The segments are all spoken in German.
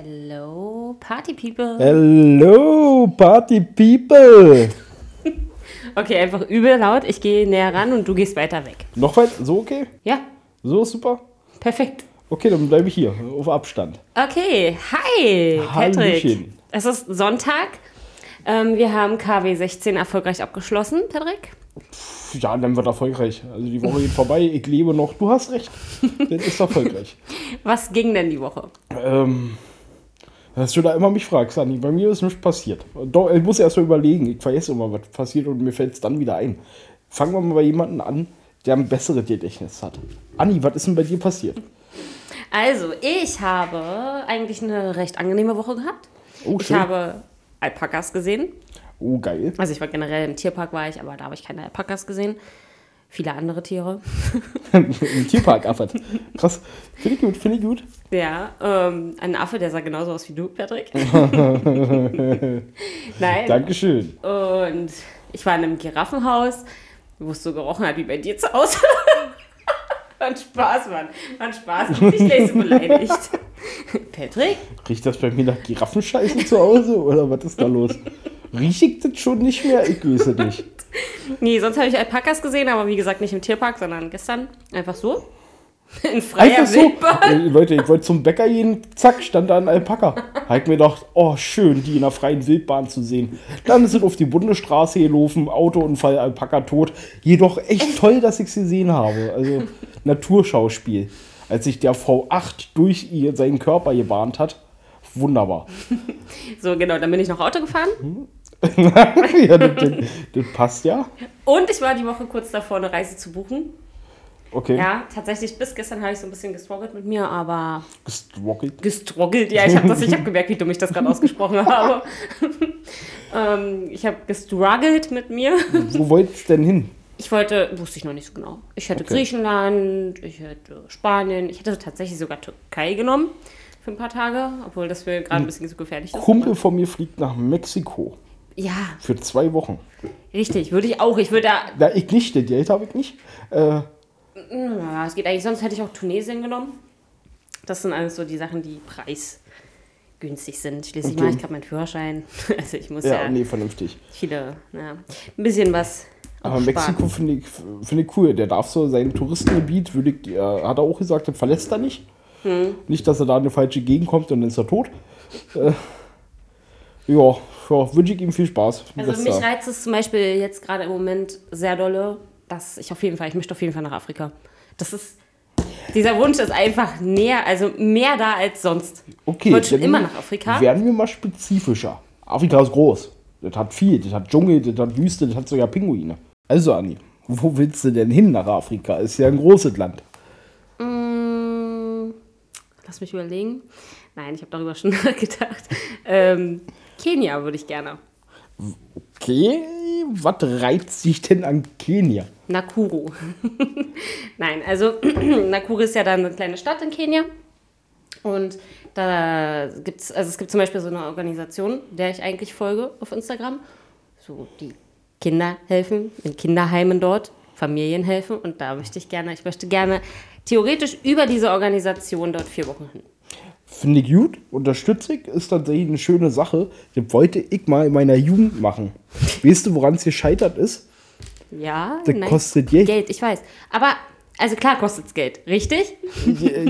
Hello, Party People. Hello, Party People. Okay, einfach übel laut. Ich gehe näher ran und du gehst weiter weg. Noch weit? So okay? Ja, So ist super? perfekt. Okay, dann bleibe ich hier, auf Abstand. Okay, hi, Patrick. Hallöchen. Es ist Sonntag. Ähm, wir haben KW 16 erfolgreich abgeschlossen, Patrick. Ja, dann wird erfolgreich. Also die Woche geht vorbei, ich lebe noch. Du hast recht. Das ist erfolgreich. Was ging denn die Woche? ähm, dass du da immer mich fragst, Anni. Bei mir ist nichts passiert. Doch, ich muss erst mal überlegen. Ich vergesse immer, was passiert und mir fällt es dann wieder ein. Fangen wir mal bei jemandem an, der ein besseres Gedächtnis hat. Anni, was ist denn bei dir passiert? Also, ich habe eigentlich eine recht angenehme Woche gehabt. Oh, ich habe Alpakas gesehen. Oh, geil. Also ich war generell im Tierpark, war ich, aber da habe ich keine Alpakas gesehen. Viele andere Tiere. Im Tierpark, Affert. Krass. Finde ich gut, finde ich gut. Ja, ähm, ein Affe, der sah genauso aus wie du, Patrick. Nein. Dankeschön. Und ich war in einem Giraffenhaus, wo es so gerochen hat wie bei dir zu Hause. Ein Spaß, Mann. Ein Spaß. Ich so beleidigt. Patrick? Riecht das bei mir nach Giraffenscheißen zu Hause oder was ist da los? Riech ich das schon nicht mehr? Ich weiß es nicht. Nee, sonst habe ich Alpakas gesehen, aber wie gesagt nicht im Tierpark, sondern gestern einfach so. In freier Einfach so. Wildbahn. Leute, ich wollte zum Bäcker gehen, zack, stand da ein Alpaka. Ich mir gedacht, oh, schön, die in der freien Wildbahn zu sehen. Dann sind auf die Bundesstraße gelaufen, Autounfall, Alpaka tot. Jedoch echt toll, dass ich sie gesehen habe. Also Naturschauspiel. Als sich der V8 durch ihr, seinen Körper gebahnt hat. Wunderbar. So, genau, dann bin ich noch Auto gefahren. ja, das, das, passt ja. Und ich war die Woche kurz davor, eine Reise zu buchen. Okay. Ja, tatsächlich, bis gestern habe ich so ein bisschen gestruggelt mit mir, aber Gestrockelt. gestruggelt, ja, ich habe das, ich habe gemerkt, wie dumm ich das gerade ausgesprochen habe. ähm, ich habe gestruggelt mit mir. Wo wollt's denn hin? Ich wollte, wusste ich noch nicht so genau. Ich hätte Okay. Griechenland, ich hätte Spanien, ich hätte tatsächlich sogar Türkei genommen für ein paar Tage, obwohl das mir gerade ein bisschen zu gefährlich ist. Kumpel von mir fliegt nach Mexiko Ja, für zwei Wochen. richtig, würde ich auch. Ich würde da, Ja, ich nicht, das Geld habe ich nicht. Äh, ja, es geht eigentlich, sonst hätte ich auch Tunesien genommen. Das sind alles so die Sachen, die preisgünstig sind. Schließlich Okay. mache ich gerade meinen Führerschein. Also ich muss ja, ja, nee, vernünftig. viele, ja, ein bisschen was. Aber Mexiko finde ich, finde ich cool. Der darf so sein Touristengebiet, würde ich, äh, hat er auch gesagt, das verlässt er nicht. Nicht, dass er da in eine falsche Gegend kommt und dann ist er tot. Äh, ja, ja wünsche ich ihm viel Spaß. Also mich da- reizt es zum Beispiel jetzt gerade im Moment sehr dolle, dass ich auf jeden Fall, ich möchte auf jeden Fall nach Afrika. Das ist, dieser Wunsch ist einfach näher, also mehr da als sonst. okay, ich wollte schon immer nach Afrika. Werden wir mal spezifischer. Afrika ist groß. Das hat viel. Das hat Dschungel, das hat Wüste, das hat sogar Pinguine. Also, Anni, wo willst du denn hin nach Afrika? Ist ja ein großes Land. Mm, lass mich überlegen. Nein, ich habe darüber schon nachgedacht. Ähm, Kenia würde ich gerne. Okay, was reizt sich denn an Kenia? Nakuru. Nein, also Nakuru ist ja dann eine kleine Stadt in Kenia. Und da gibt es, also es gibt zum Beispiel so eine Organisation, der ich eigentlich folge auf Instagram. So die Kinder helfen, in Kinderheimen dort, Familien helfen. Und da möchte ich gerne, ich möchte gerne theoretisch über diese Organisation dort vier Wochen hin. Finde ich gut, unterstütze ich, ist tatsächlich eine schöne Sache. Das wollte ich mal in meiner Jugend machen. Weißt du, woran es gescheitert ist? Ja, Das kostet Geld. Geld, ich weiß. Aber, also klar kostet es Geld, richtig?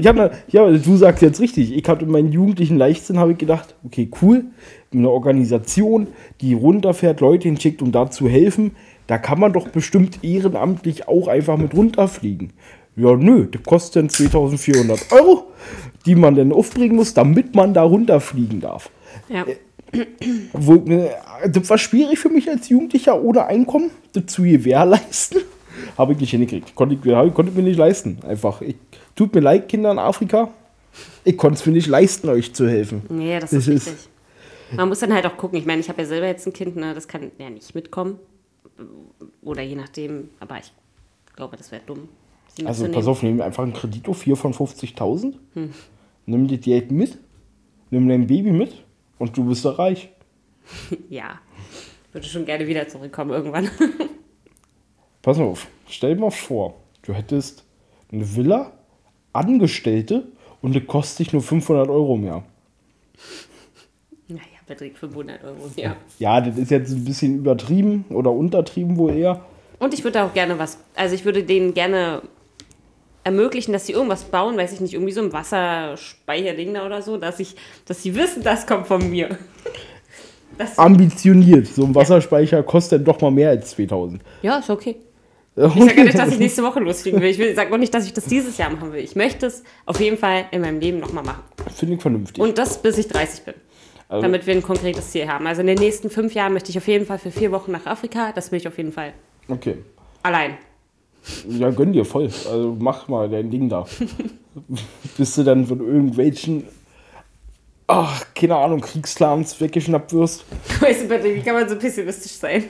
Ja, na, ja, du sagst jetzt richtig. Ich hatte in meinem jugendlichen Leichtsinn habe ich gedacht, okay, cool, eine Organisation, die runterfährt, Leute hinschickt, um da zu helfen. Da kann man doch bestimmt ehrenamtlich auch einfach mit runterfliegen. Ja, nö, das kostet dann 2400 Euro, die man dann aufbringen muss, damit man da runterfliegen darf. Ja. Wo, äh, das war schwierig für mich als Jugendlicher ohne Einkommen, das zu gewährleisten. Habe ich nicht hingekriegt. Konnte ich, konnte ich mir nicht leisten. Einfach. Ich, tut mir leid, Kinder in Afrika. Ich konnte es mir nicht leisten, euch zu helfen. Nee, das, Das ist ist- richtig. Man muss dann halt auch gucken. Ich meine, ich habe ja selber jetzt ein Kind, ne? das kann ja nicht mitkommen. Oder je nachdem, aber ich glaube, das wäre dumm. Also mitzunehmen. pass auf, nimm einfach einen Kredit auf 4 von 50.000. Nimm das Geld mit. Nimm dein Baby mit. Und du bist da reich. Ja, würde schon gerne wieder zurückkommen irgendwann. Pass auf. Stell dir mal vor, du hättest eine Villa, Angestellte und das kostet dich nur 500 Euro mehr. Naja, Patrick, 500 Euro, ja. Ja, das ist jetzt ein bisschen übertrieben oder untertrieben wohl eher. Und ich würde auch gerne was, also ich würde denen gerne ermöglichen, dass sie irgendwas bauen, weiß ich nicht, irgendwie so ein Wasserspeicherding da oder so, dass ich, dass sie wissen, das kommt von mir. Das, Ambitioniert. So ein Wasserspeicher kostet doch mal mehr als 2000. ja, ist okay. Ich sage nicht, dass ich nächste Woche losfliegen will. Ich will- sage auch nicht, dass ich das dieses Jahr machen will. Ich möchte es auf jeden Fall in meinem Leben nochmal machen. Finde ich vernünftig. Und das bis ich 30 bin. Also- damit wir ein konkretes Ziel haben. Also in den nächsten fünf Jahren möchte ich auf jeden Fall für vier Wochen nach Afrika. Das will ich auf jeden Fall. okay. Allein. Ja, gönn dir voll. Also mach mal dein Ding da. Bis du dann von irgendwelchen, ach, keine Ahnung, Kriegsclans weggeschnappt wirst. Weißt du, wie kann man so pessimistisch sein?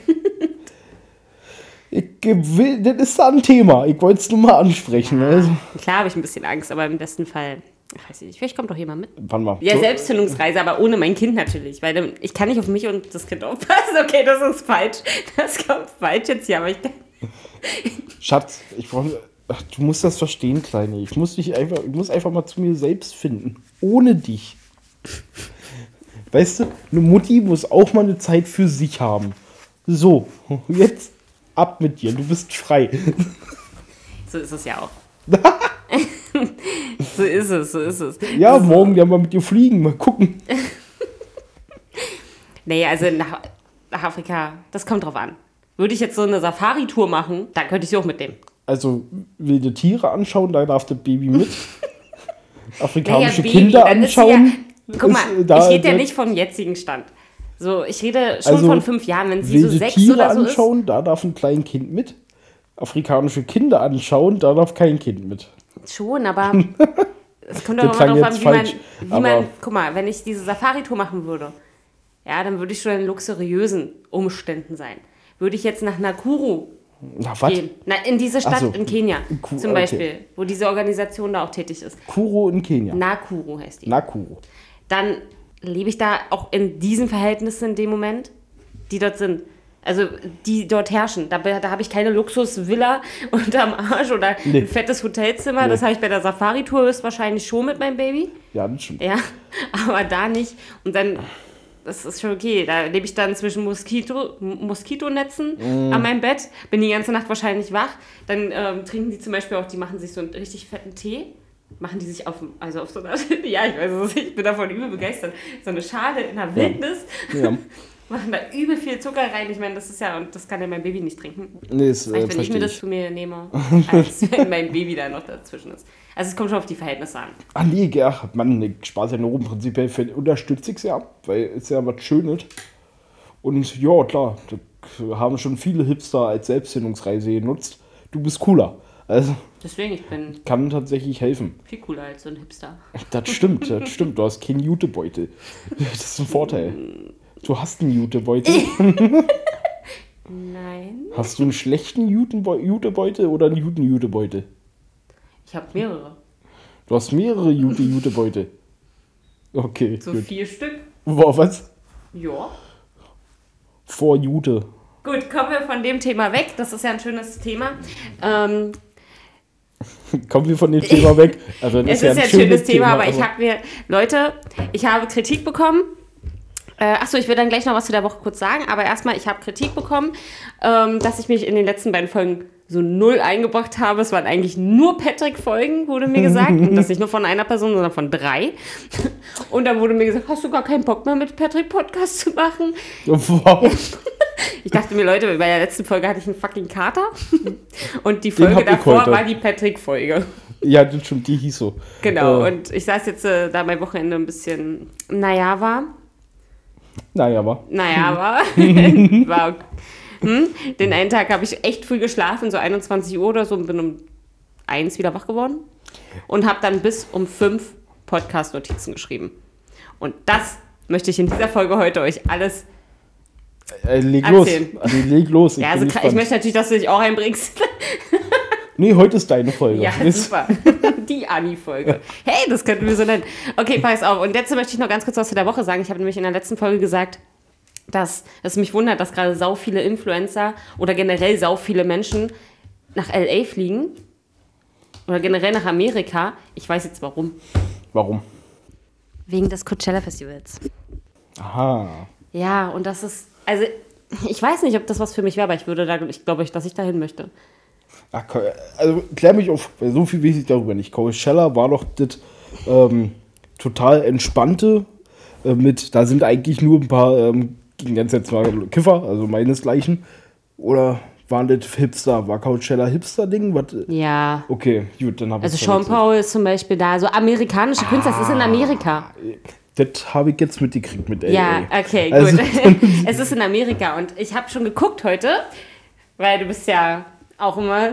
Ich will, das ist da ein Thema. Ich wollte es nur mal ansprechen. Also, Klar habe ich ein bisschen Angst, aber im besten Fall, ich weiß nicht, vielleicht kommt doch jemand mit. wann mal. Ja, Selbstzündungsreise, aber ohne mein Kind natürlich, weil ich kann nicht auf mich und das Kind aufpassen. Okay, das ist falsch. Das kommt falsch jetzt hier, aber ich kann. Schatz, ich brauche. Ach, Du musst das verstehen, Kleine. Ich muss dich einfach, ich muss einfach mal zu mir selbst finden. Ohne dich. Weißt du, eine Mutti muss auch mal eine Zeit für sich haben. So, jetzt ab mit dir. Du bist frei. So ist es ja auch. so ist es, so ist es. Ja, morgen ja mal mit dir fliegen, mal gucken. Nee, also nach Afrika, das kommt drauf an. Würde ich jetzt so eine Safari-Tour machen, dann könnte ich sie auch mitnehmen. Also wilde Tiere anschauen, da darf das Baby mit. Afrikanische Baby, Kinder ist sie anschauen. Ja, guck mal, ist, da- ich rede ja nicht vom jetzigen Stand. So, ich rede schon Also, von fünf Jahren, wenn sie so sechs Tiere oder so ist. anschauen, da darf ein kleines Kind mit. Afrikanische Kinder anschauen, da darf kein Kind mit. Schon, aber es kommt doch klang immer darauf an, wie man, falsch, wie aber- man, guck mal, wenn ich diese Safari-Tour machen würde, ja, dann würde ich schon in luxuriösen Umständen sein. Würde ich jetzt nach Nakuru Na, was? gehen, na, in diese Stadt so, in Kenia Ku- zum okay. Beispiel, wo diese Organisation da auch tätig ist. Kuro in Kenia. Nakuru heißt die. Nakuru. dann lebe ich da auch in diesen Verhältnissen in dem Moment, die dort sind. Also die dort herrschen. Da, da habe ich keine Luxusvilla unterm Arsch oder Nee. ein fettes Hotelzimmer. Das habe ich bei der Safari-Tour höchstwahrscheinlich schon mit meinem Baby. Ja, das stimmt. Ja, aber da nicht. Und dann, das ist schon okay. Da lebe ich dann zwischen Moskito, Moskitonetzen Mm. an meinem Bett, bin die ganze Nacht wahrscheinlich wach. Dann ähm, trinken die zum Beispiel auch, die machen sich so einen richtig fetten Tee. Machen die sich auf, also auf so einer, ja, ich weiß es, ich bin davon übel begeistert. So eine Schale in der Wildnis, Ja. machen da übel viel Zucker rein. Ich meine, das ist ja, und das kann ja mein Baby nicht trinken. Nee, ist, äh, Vielleicht, wenn ich mir das zu mir nehme, als wenn mein Baby da noch dazwischen ist. Also es kommt schon auf die Verhältnisse an. Ach nee, ach, Mann, ich spaß ja nur rum. Prinzipiell unterstütze ich es ja, weil es ja was Schönes. Und ja, klar, da haben schon viele Hipster als Selbstfindungsreise genutzt. Du bist cooler. Also Deswegen, ich bin kann tatsächlich helfen. viel cooler als so ein Hipster. Das stimmt, das stimmt. Du hast keinen Jutebeutel. Das ist ein Vorteil. Du hast einen Jutebeutel. Nein. Hast du einen schlechten Jutebeu- Jutebeutel oder einen Juten-Jutebeutel? Ich habe mehrere. Du hast mehrere Jute-Jutebeutel. Okay, So gut. vier Stück. Boah, was? Ja. Vor Jute. Gut, kommen wir von dem Thema weg. Das ist ja ein schönes Thema. Ähm, Kommen wir von dem Thema weg. Also, das es ist ja ein schönes Thema, aber ich habe mir, Leute, ich habe Kritik bekommen. Äh, achso, ich will dann gleich noch was zu der Woche kurz sagen, aber erstmal, ich habe Kritik bekommen, ähm, dass ich mich in den letzten beiden Folgen so null eingebracht habe. Es waren eigentlich nur Patrick-Folgen, wurde mir gesagt. Und das nicht nur von einer Person, sondern von drei. Und dann wurde mir gesagt, hast du gar keinen Bock mehr mit Patrick Podcast zu machen? Wow. Ich dachte mir, Leute, bei der letzten Folge hatte ich einen fucking Kater. Und die Folge davor war die Patrick-Folge. Ja, das stimmt, die hieß so. Genau. Äh, Und ich saß jetzt, äh, da mein Wochenende ein bisschen, naja, war. naja, aber. Naja, war. war hm? Den einen Tag habe ich echt früh geschlafen, so 21 Uhr oder so, und bin um eins wieder wach geworden. Und habe dann bis um fünf Podcast-Notizen geschrieben. Und das möchte ich in dieser Folge heute euch alles. Äh, leg Erzähl. los. Also, leg los. Ich Ja, also ich möchte natürlich, dass du dich auch einbringst. Nee, heute ist deine Folge. Ja, super. Die Ani-Folge. Hey, das könnten wir so nennen. Okay, pass auf. Und jetzt möchte ich noch ganz kurz was zu der Woche sagen. Ich habe nämlich in der letzten Folge gesagt, dass es mich wundert, dass gerade sau viele Influencer oder generell sau viele Menschen nach LA fliegen. Oder generell nach Amerika. Ich weiß jetzt warum. Warum? Wegen des Coachella Festivals. Aha. Ja, und das ist, also ich weiß nicht, ob das was für mich wäre, aber ich würde da, ich glaube, dass ich dahin möchte. Ach, also klär mich auf, weil so viel weiß ich darüber nicht. Coachella war doch das ähm, total entspannte äh, mit, da sind eigentlich nur ein paar, ähm, ganz jetzt mal Kiffer, also meinesgleichen. Oder waren das Hipster? War Coachella Hipster-Ding? Ja. Okay, gut, dann habe ich Also Sean Paul ist zum Beispiel da, so amerikanische ah, Künstler, das ist in Amerika. Das habe ich jetzt mitgekriegt mit LA. Ja, okay, also, gut. es ist in Amerika und ich habe schon geguckt heute, weil du bist ja auch immer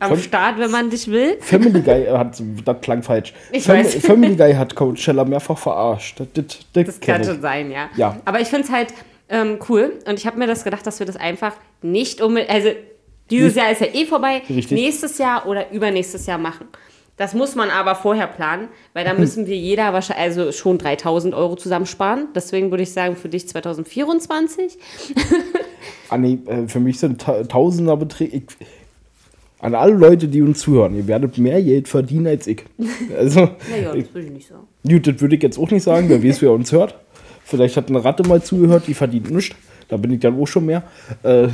am Fam Start, wenn man dich will. Family Guy hat, das klang falsch. Ich Fam weiß. Family Guy hat Coachella mehrfach verarscht. Das, das, das, das kann schon sein, ja. ja. Aber ich finde es halt ähm, cool und ich habe mir das gedacht, dass wir das einfach nicht unbedingt, also dieses Jahr ist ja eh vorbei, Richtig. nächstes Jahr oder übernächstes Jahr machen. Das muss man aber vorher planen, weil da müssen wir jeder wahrscheinlich also schon 3000 Euro zusammensparen. Deswegen würde ich sagen, für dich 2024. ah, nee, äh, für mich sind Tausender-Beträge. An alle Leute, die uns zuhören, ihr werdet mehr Geld verdienen als ich. Also, naja, das würde ich nicht sagen. Gut, das würde ich jetzt auch nicht sagen, wer weiß, wer uns hört. Vielleicht hat eine Ratte mal zugehört, die verdient nichts. Da bin ich dann auch schon mehr. Äh,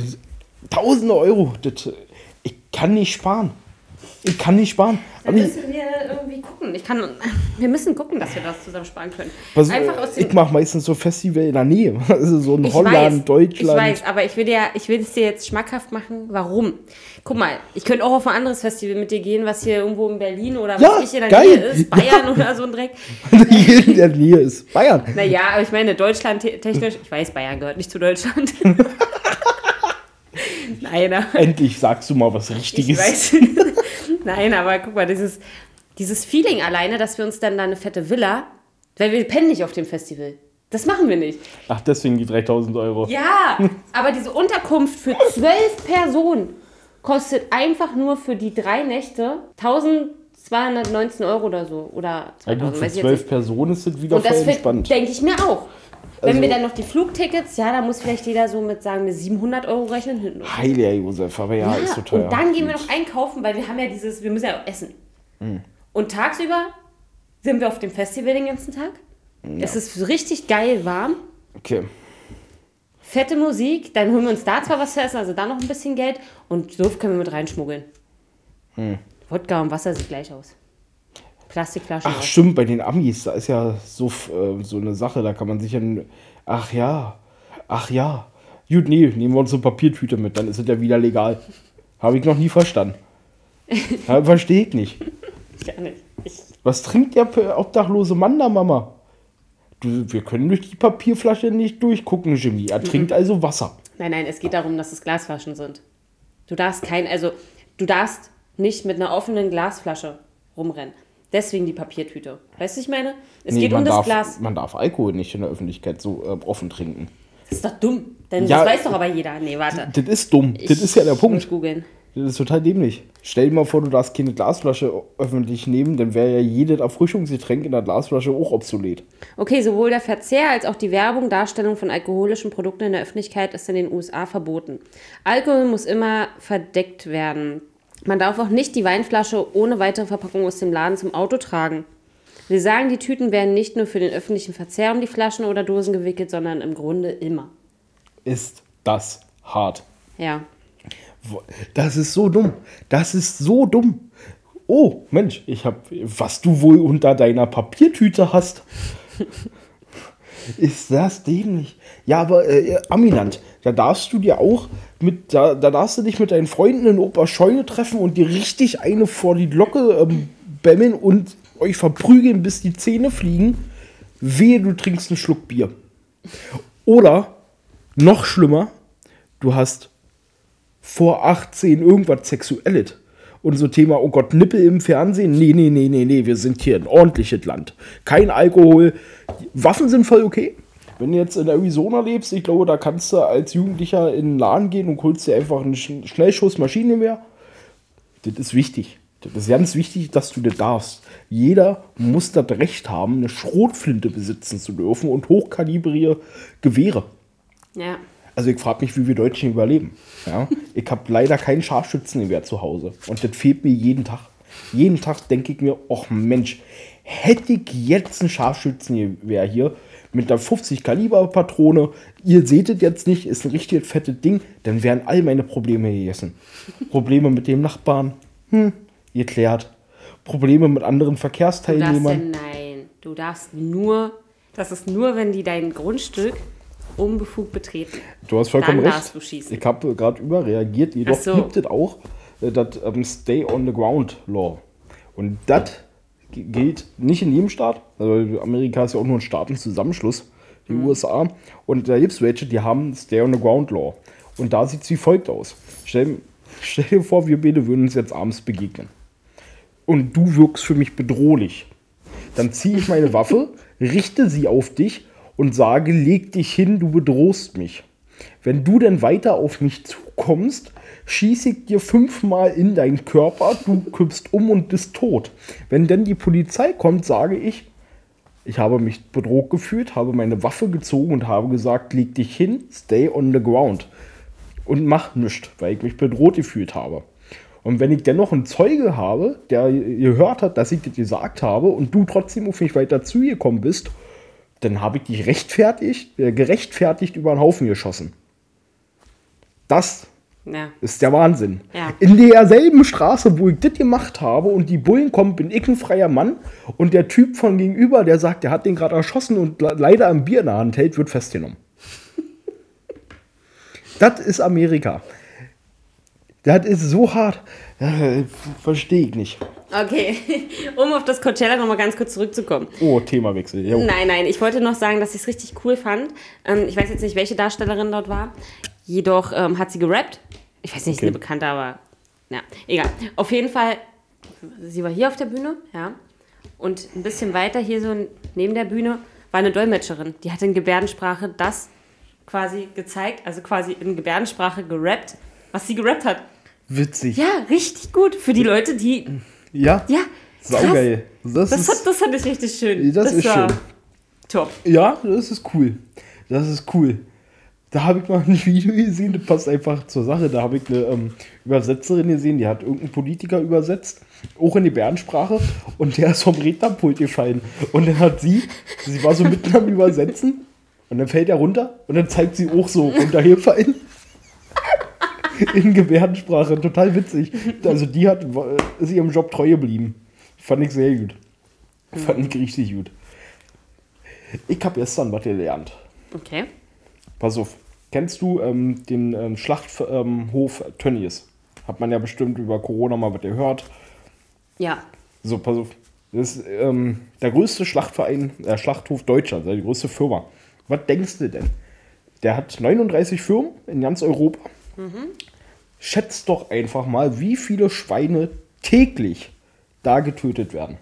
Tausende Euro, das, ich kann nicht sparen. Ich kann nicht sparen. Dann müssen wir irgendwie gucken. Ich kann, wir müssen gucken, dass wir das zusammen sparen können. Was, Einfach aus ich mache meistens so Festival in der Nähe. Also so in ich Holland, weiß, Deutschland. Ich weiß, aber ich will, dir, ich will es dir jetzt schmackhaft machen. Warum? Guck mal, ich könnte auch auf ein anderes Festival mit dir gehen, was hier irgendwo in Berlin oder ja, was ich in der geil. Nähe ist. Bayern ja. oder so ein Dreck. in der Nähe ist Bayern. Naja, aber ich meine, Deutschland technisch, ich weiß, Bayern gehört nicht zu Deutschland. Nein, Endlich sagst du mal was Richtiges. Ich weiß. Nein, aber guck mal, dieses, dieses Feeling alleine, dass wir uns dann da eine fette Villa, weil wir pennen nicht auf dem Festival. Das machen wir nicht. Ach, deswegen die 3000 Euro. Ja, aber diese Unterkunft für zwölf Personen kostet einfach nur für die drei Nächte 1219 Euro oder so. Oder 2000, ja, gut, für zwölf Personen ist es wieder Und voll entspannt. denke ich mir auch. Wenn also, wir dann noch die Flugtickets, ja, da muss vielleicht jeder so mit, sagen wir, 700 Euro rechnen. Hinten Heiliger Josef, aber ja, ja, ist so teuer. Und dann gehen wir noch einkaufen, weil wir haben ja dieses, wir müssen ja auch essen. Mhm. Und tagsüber sind wir auf dem Festival den ganzen Tag. Ja. Es ist richtig geil warm. Okay. Fette Musik, dann holen wir uns da zwar was zu essen, also da noch ein bisschen Geld und so können wir mit reinschmuggeln. Hm. Wodka und Wasser sieht gleich aus. Plastikflaschen. Ach, stimmt, bei den Amis, da ist ja so, äh, so eine Sache, da kann man sich ja. Ach ja, ach ja. Gut, nee, nehmen wir uns eine Papiertüte mit, dann ist es ja wieder legal. Habe ich noch nie verstanden. Verstehe ich nicht. Gar nicht. Ich Was trinkt der obdachlose Mann da, Mama? Du, wir können durch die Papierflasche nicht durchgucken, Jimmy. Er mhm. trinkt also Wasser. Nein, nein, es geht darum, dass es Glasflaschen sind. Du darfst kein, also du darfst nicht mit einer offenen Glasflasche rumrennen. Deswegen die Papiertüte. Weißt du, ich meine? Es nee, geht um das darf, Glas. Man darf Alkohol nicht in der Öffentlichkeit so äh, offen trinken. Das ist doch dumm. Denn ja, das weiß doch aber jeder. Nee, warte. Das ist dumm. Ich das ist ja der Punkt. googeln. Das ist total dämlich. Stell dir mal vor, du darfst keine Glasflasche öffentlich nehmen, dann wäre ja jedes Erfrischungsgetränk in der Glasflasche auch obsolet. Okay, sowohl der Verzehr als auch die Werbung, Darstellung von alkoholischen Produkten in der Öffentlichkeit ist in den USA verboten. Alkohol muss immer verdeckt werden. Man darf auch nicht die Weinflasche ohne weitere Verpackung aus dem Laden zum Auto tragen. Wir sagen, die Tüten werden nicht nur für den öffentlichen Verzehr um die Flaschen oder Dosen gewickelt, sondern im Grunde immer. Ist das hart? Ja. Das ist so dumm. Das ist so dumm. Oh, Mensch, ich habe, was du wohl unter deiner Papiertüte hast. ist das dämlich? Ja, aber äh, Amiland, da darfst du dir auch mit, da, da darfst du dich mit deinen Freunden in Opa Scheune treffen und dir richtig eine vor die Glocke ähm, bämmeln und euch verprügeln, bis die Zähne fliegen. Wehe, du trinkst einen Schluck Bier. Oder, noch schlimmer, du hast vor 18 irgendwas Sexuelles. Und so Thema, oh Gott, Nippel im Fernsehen? Nee, nee, nee, nee, nee, wir sind hier ein ordentliches Land. Kein Alkohol. Waffen sind voll okay. Wenn du jetzt in Arizona lebst, ich glaube, da kannst du als Jugendlicher in den Laden gehen und holst dir einfach einen Schnellschuss Maschinengewehr. Das ist wichtig. Das ist ganz wichtig, dass du das darfst. Jeder muss das Recht haben, eine Schrotflinte besitzen zu dürfen und hochkalibrige Gewehre. Ja. Also ich frage mich, wie wir Deutschen überleben. Ja? ich habe leider kein Scharfschützengewehr zu Hause. Und das fehlt mir jeden Tag. Jeden Tag denke ich mir, ach Mensch, hätte ich jetzt ein Scharfschützengewehr hier mit einer 50 Kaliber Patrone, ihr seht es jetzt nicht, ist ein richtig fettes Ding, dann wären all meine Probleme gegessen. Probleme mit dem Nachbarn, hm, geklärt. Probleme mit anderen Du darfst Verkehrsteilnehmern. ja, nein, du darfst nur, das ist nur, wenn die dein Grundstück unbefugt betreten. Du hast vollkommen Dann recht. du schießen. Ich habe gerade überreagiert. Jedoch so. gibt es auch äh, das ähm, Stay on the Ground Law. Und das gilt nicht in jedem Staat. Also Amerika ist ja auch nur ein Staatenzusammenschluss, die Mhm. USA. Und da gibt es welche, die haben Stay on the Ground Law. Und da sieht es wie folgt aus. Stell, stell dir vor, wir beide würden uns jetzt abends begegnen. Und du wirkst für mich bedrohlich. Dann ziehe ich meine Waffe, richte sie auf dich und sage, leg dich hin, du bedrohst mich. Wenn du dann weiter auf mich zukommst, schieße ich dir fünfmal in deinen Körper, du kippst um und bist tot. Wenn dann die Polizei kommt, sage ich, ich habe mich bedroht gefühlt, habe meine Waffe gezogen und habe gesagt, leg dich hin, stay on the ground. Und mach nichts, weil ich mich bedroht gefühlt habe. Und wenn ich dennoch einen Zeuge habe, der gehört hat, dass ich das gesagt habe und du trotzdem auf mich weiter zugekommen bist, dann habe ich dich rechtfertigt, äh, gerechtfertigt über den Haufen geschossen. Das Ja. ist der Wahnsinn. Ja. In derselben Straße, wo ich das gemacht habe und die Bullen kommen, bin ich ein freier Mann und der Typ von gegenüber, der sagt, der hat den gerade erschossen und le- leider ein Bier in der Hand hält, wird festgenommen. das ist Amerika. Das ist so hart. Verstehe ich nicht. Okay, um auf das Coachella nochmal ganz kurz zurückzukommen. Oh, Themawechsel. Jo. Nein, nein, ich wollte noch sagen, dass ich es richtig cool fand. Ähm, ich weiß jetzt nicht, welche Darstellerin dort war. Jedoch ähm, hat sie gerappt. Ich weiß nicht, Okay. eine bekannte, aber ja, egal. Auf jeden Fall, sie war hier auf der Bühne, ja. Und ein bisschen weiter hier so neben der Bühne war eine Dolmetscherin. Die hat in Gebärdensprache das quasi gezeigt, also quasi in Gebärdensprache gerappt, was sie gerappt hat. Witzig. Ja, richtig gut. Für die Leute, die. Ja. Ja. Saugeil. Das, Das, ist, hat, das fand ich richtig schön. Das ist war schön. Top. Ja, das ist cool. Das ist cool. Da habe ich mal ein Video gesehen, das passt einfach zur Sache. Da habe ich eine ähm, Übersetzerin gesehen, die hat irgendeinen Politiker übersetzt, auch in die Bärensprache, und der ist vom Rednerpult gefallen. Und dann hat sie, sie war so mitten am Übersetzen, und dann fällt er runter, und dann zeigt sie auch so runtergefallen. In Gebärdensprache, total witzig. Also die hat, ist ihrem Job treu geblieben. Fand ich sehr gut. Fand ich richtig gut. Ich habe gestern was gelernt. Okay. Pass auf. Kennst du ähm, den ähm, Schlachthof ähm, Tönnies? Hat man ja bestimmt über Corona mal was gehört. Ja. So, pass auf. Das ist ähm, der größte Schlachtverein, äh, Schlachthof Deutschlands, die größte Firma. Was denkst du denn? Der hat 39 Firmen in ganz Europa. Schätzt doch einfach mal, wie viele Schweine täglich da getötet werden.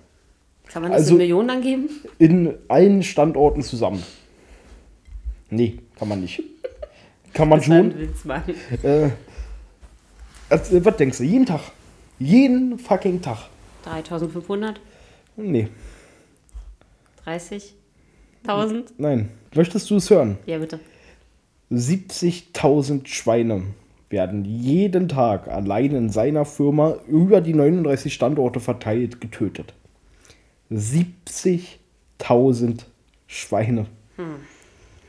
Kann man das Also- in Millionen angeben? In allen Standorten zusammen. Nee, kann man nicht. Kann man Das schon. Witz, Mann. Äh, als, äh, was denkst du? Jeden Tag. Jeden fucking Tag. 3500? Nee, 30.000? nein. Möchtest du es hören? Ja, bitte. 70.000 Schweine werden jeden Tag allein in seiner Firma über die 39 Standorte verteilt getötet. 70.000 Schweine.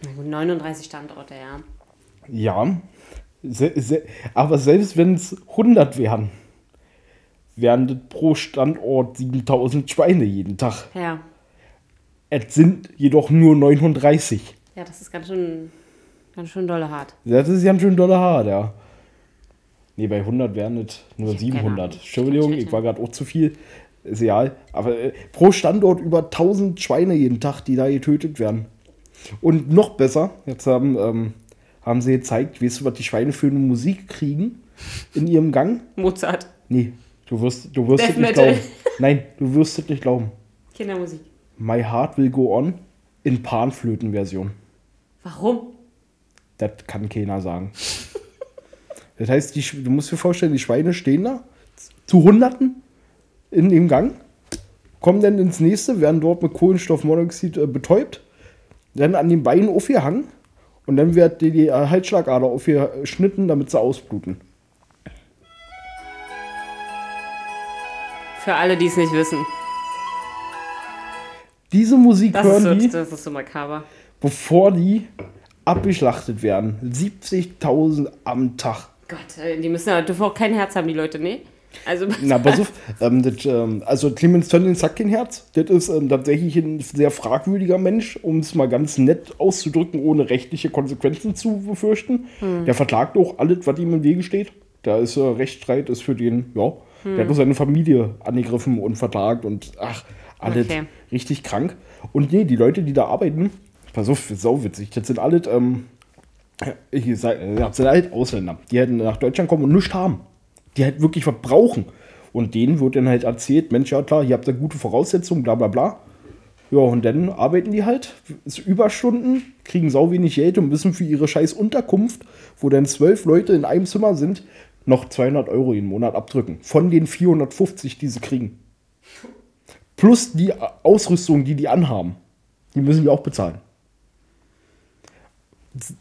Na gut, 39 Standorte, ja. Ja, se, se, aber selbst wenn es 100 wären, wären das pro Standort 7000 Schweine jeden Tag. Ja. Es sind jedoch nur 39. Ja, das ist ganz schön, ganz schön dolle hart. Das ist ganz schön dolle hart, ja. Nee, bei 100 wären es nur Ich hab keine 700. Ahnung. Entschuldigung, Ich war gerade auch zu viel. Ist egal. Aber äh, pro Standort über 1000 Schweine jeden Tag, die da getötet werden. Und noch besser, jetzt haben, ähm, haben sie gezeigt, weißt du, was die Schweine für eine Musik kriegen in ihrem Gang? Mozart. Nee, du wirst, du wirst Death es nicht Metal. glauben. Nein, du wirst es nicht glauben. Kindermusik. My Heart Will Go On in Panflöten-Version. Warum? Das kann keiner sagen. Das heißt, die, du musst dir vorstellen, die Schweine stehen da zu Hunderten in dem Gang, kommen dann ins nächste, werden dort mit Kohlenstoffmonoxid äh, betäubt, dann an den Beinen aufgehangen und dann wird die, die Halsschlagader aufgeschnitten, damit sie ausbluten. Für alle, die es nicht wissen. Diese Musik Das ist, hören so, die, das ist so makaber. bevor die abgeschlachtet werden. 70.000 am Tag. Gott, äh, die müssen ja, dürfen auch kein Herz haben, die Leute, ne? Also, Na, pass auf. ähm, das, ähm, also Clemens Tönnies sagt kein Herz. Das ist ähm, tatsächlich ein sehr fragwürdiger Mensch, um es mal ganz nett auszudrücken, ohne rechtliche Konsequenzen zu befürchten. Der verklagt auch alles, was ihm im Wege steht. Da ist äh, Rechtsstreit, ist für den, ja, der hat auch seine Familie angegriffen und verklagt und ach, alles Okay. richtig krank. Und nee, die Leute, die da arbeiten, pass auf, sau witzig, das sind alles, ähm, ich das sind halt Ausländer, die halt nach Deutschland kommen und nichts haben. Die halt wirklich was brauchen. Und denen wird dann halt erzählt, Mensch, ja klar, ihr habt da gute Voraussetzungen, bla bla bla. Ja, und dann arbeiten die halt, ist Überstunden, kriegen sau wenig Geld und müssen für ihre scheiß Unterkunft, wo dann zwölf Leute in einem Zimmer sind, noch 200 Euro jeden Monat abdrücken. Von den 450, die sie kriegen. Plus die Ausrüstung, die die anhaben. Die müssen die auch bezahlen.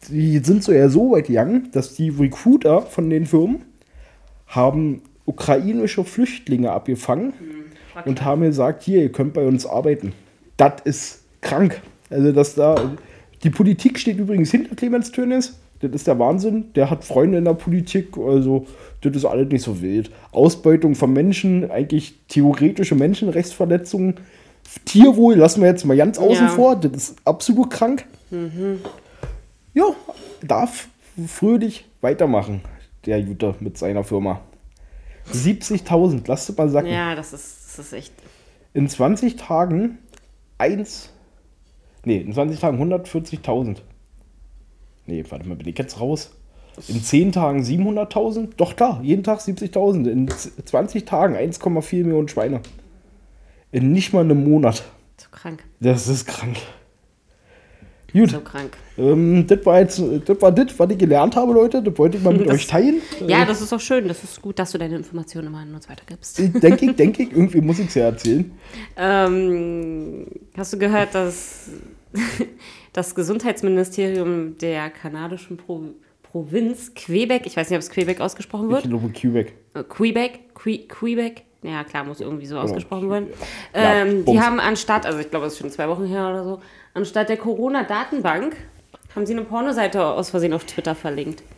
Die sind so eher so weit gegangen, dass die Recruiter von den Firmen haben ukrainische Flüchtlinge abgefangen und haben gesagt, hier, ihr könnt bei uns arbeiten. Das ist krank. Also, dass da. Die Politik steht übrigens hinter Clemens Tönnies. Das ist der Wahnsinn. Der hat Freunde in der Politik. Also, das ist alles nicht so wild. Ausbeutung von Menschen, eigentlich theoretische Menschenrechtsverletzungen. Tierwohl lassen wir jetzt mal ganz außen Ja. vor. Das ist absolut krank. Ja, darf fröhlich weitermachen, der Jutta mit seiner Firma. 70.000, lasst es mal sacken. ja, das ist, das ist echt. In 20 Tagen 1. Nee, in 20 Tagen 140.000. Nee, warte mal, bin ich jetzt raus? In 10 Tagen 700.000? Doch klar, jeden Tag 70.000. In z- 20 Tagen 1,4 Millionen Schweine. In nicht mal einem Monat. So krank. Das ist krank. Gut, So krank. ähm, das war jetzt, das war das, was ich gelernt habe, Leute. Das wollte ich mal mit Das- euch teilen. Ja, das ist auch schön. Das ist gut, dass du deine Informationen immer an uns weitergibst. Äh, Denke ich, denke ich, irgendwie muss ich es ja erzählen. Ähm, hast du gehört, dass das Gesundheitsministerium der kanadischen Pro Provinz Quebec, ich weiß nicht, ob es Quebec ausgesprochen Ich wird, glaube, Quebec. äh, Quebec, Que Quebec, ja klar, muss irgendwie so ausgesprochen werden. Ja, Ähm, die haben anstatt, also ich glaube, das ist schon zwei Wochen her oder so, anstatt der Corona-Datenbank haben sie eine Pornoseite aus Versehen auf Twitter verlinkt.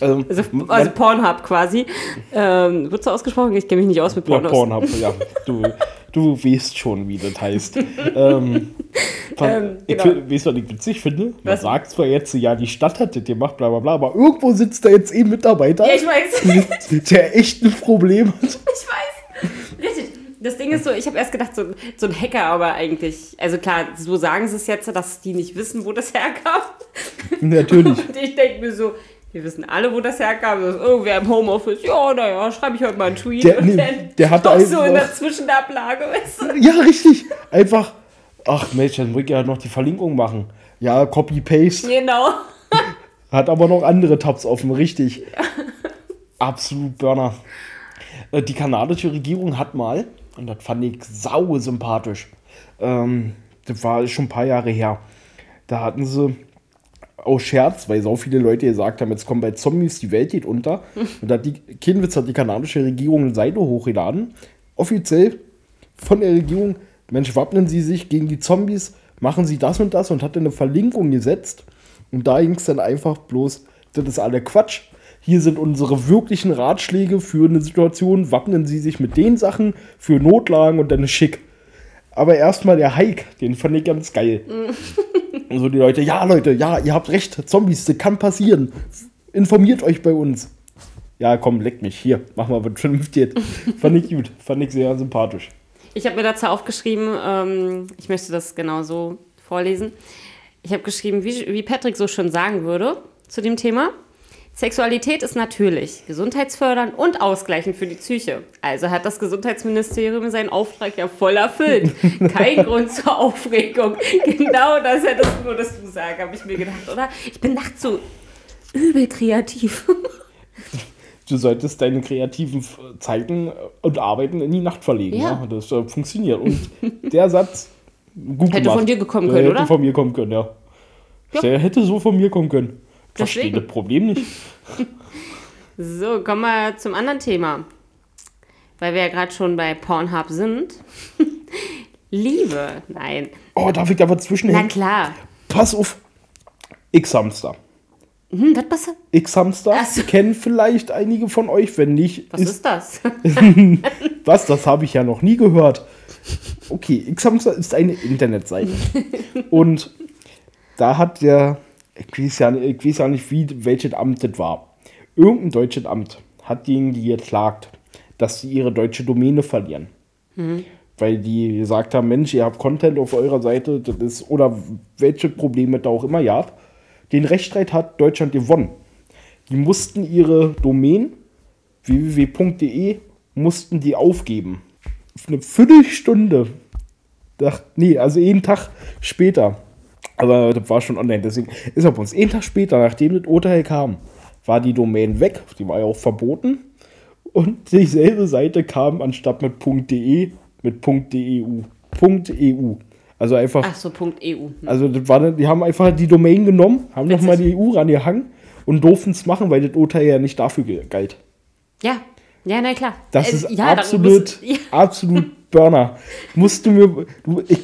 Also, Also, also Pornhub quasi. Ähm, wird so ausgesprochen? Ich kenne mich nicht aus mit Ja, Pornos. Pornhub, ja. Du, du weißt schon, wie das heißt. ähm, Ähm, ich genau. find- du, was ich witzig finde? Man Was? sagt zwar jetzt, ja, die Stadt hat das gemacht, bla bla bla, aber irgendwo sitzt da jetzt eh ein Mitarbeiter, Ja, ich weiß. der echt ein Problem hat. Ich weiß. Richtig. Das Ding ist so, ich habe erst gedacht, so, so ein Hacker, aber eigentlich, also klar, so sagen sie es jetzt, dass die nicht wissen, wo das herkam. Natürlich. Und ich denke mir so, wir wissen alle, wo das herkam. Das ist irgendwer im Homeoffice. Ja, naja, schreibe ich heute mal einen Tweet. Der- und nee, dann der hatte doch so in der Zwischenablage, weißt du? Ja, richtig. Einfach, ach Mensch, dann muss ich ja noch die Verlinkung machen. Ja, Copy-Paste. Genau. Hat aber noch andere Tabs offen, richtig. Absolut Burner. Äh, Die kanadische Regierung hat mal, und das fand ich sau sympathisch, ähm, das war schon ein paar Jahre her, da hatten sie aus Scherz, weil so viele Leute gesagt haben, jetzt kommen bei Zombies, die Welt geht unter. Und da hat die, kein Witz, hat die kanadische Regierung eine Seite hochgeladen, offiziell von der Regierung, Mensch, wappnen Sie sich gegen die Zombies, machen Sie das und das und hat eine Verlinkung gesetzt. Und da ging es dann einfach bloß, das ist alle Quatsch. Hier sind unsere wirklichen Ratschläge für eine Situation, wappnen Sie sich mit den Sachen für Notlagen und dann ist schick. Aber erstmal der Hike, den fand ich ganz geil. Und so die Leute, ja Leute, ja, ihr habt recht, Zombies, das kann passieren. Informiert euch bei uns. Ja, komm, leck mich. Hier, mach mal was vernünftig. fand ich gut, fand ich sehr sympathisch. Ich habe mir dazu aufgeschrieben, ähm, ich möchte das genau so vorlesen. Ich habe geschrieben, wie, wie Patrick so schon sagen würde zu dem Thema. Sexualität ist natürlich, gesundheitsfördernd und ausgleichend für die Psyche. Also hat das Gesundheitsministerium seinen Auftrag ja voll erfüllt. Kein Grund zur Aufregung. Genau das hättest du nur das du sagen, habe ich mir gedacht, oder? Ich bin nachts so übel kreativ. Du solltest deine kreativen Zeiten und Arbeiten in die Nacht verlegen. Ja. Ja. Das äh, funktioniert. Und der Satz, gut Hätte gemacht. von dir gekommen können, hätte oder? von mir kommen können, ja. Ja. Der hätte so von mir kommen können. Verstehe das Problem nicht. So, kommen wir zum anderen Thema. weil wir ja gerade schon bei Pornhub sind. Liebe, nein. Oh, darf ich da was Na zwischenhängen? klar. Pass auf. X-Hamster. Hm, was, was, X-Hamster so. kennen vielleicht einige von euch, wenn nicht. was ist das? Was? Das habe ich ja noch nie gehört. Okay, X-Hamster ist eine Internetseite. Und da hat der, ich weiß ja, nicht- ich weiß ja nicht, wie, welches Amt das war. Irgendein deutsches Amt hat gegen die geklagt, dass sie ihre deutsche Domäne verlieren. Weil die gesagt haben, Mensch, ihr habt Content auf eurer Seite, das ist, oder welche Probleme da auch immer gab. Den Rechtsstreit hat Deutschland gewonnen. Die mussten ihre Domain www.de mussten die aufgeben. Eine Viertelstunde. Dacht, nee, also jeden Tag später. Aber das war schon online, deswegen ist er bei uns. Jeden Tag später, nachdem das Urteil kam, war die Domain weg. Die war ja auch verboten. Und dieselbe Seite kam anstatt mit .de mit .eu. .eu. Also einfach Ach so, EU. Hm. also das war, die haben einfach die Domain genommen, haben nochmal die EU rangehangen und durften es machen, weil das Urteil ja nicht dafür galt. Ja, ja, na klar. Das Äh, ist ja, absolut, musst- ja. absolut Burner. Musst du mir, du, ich,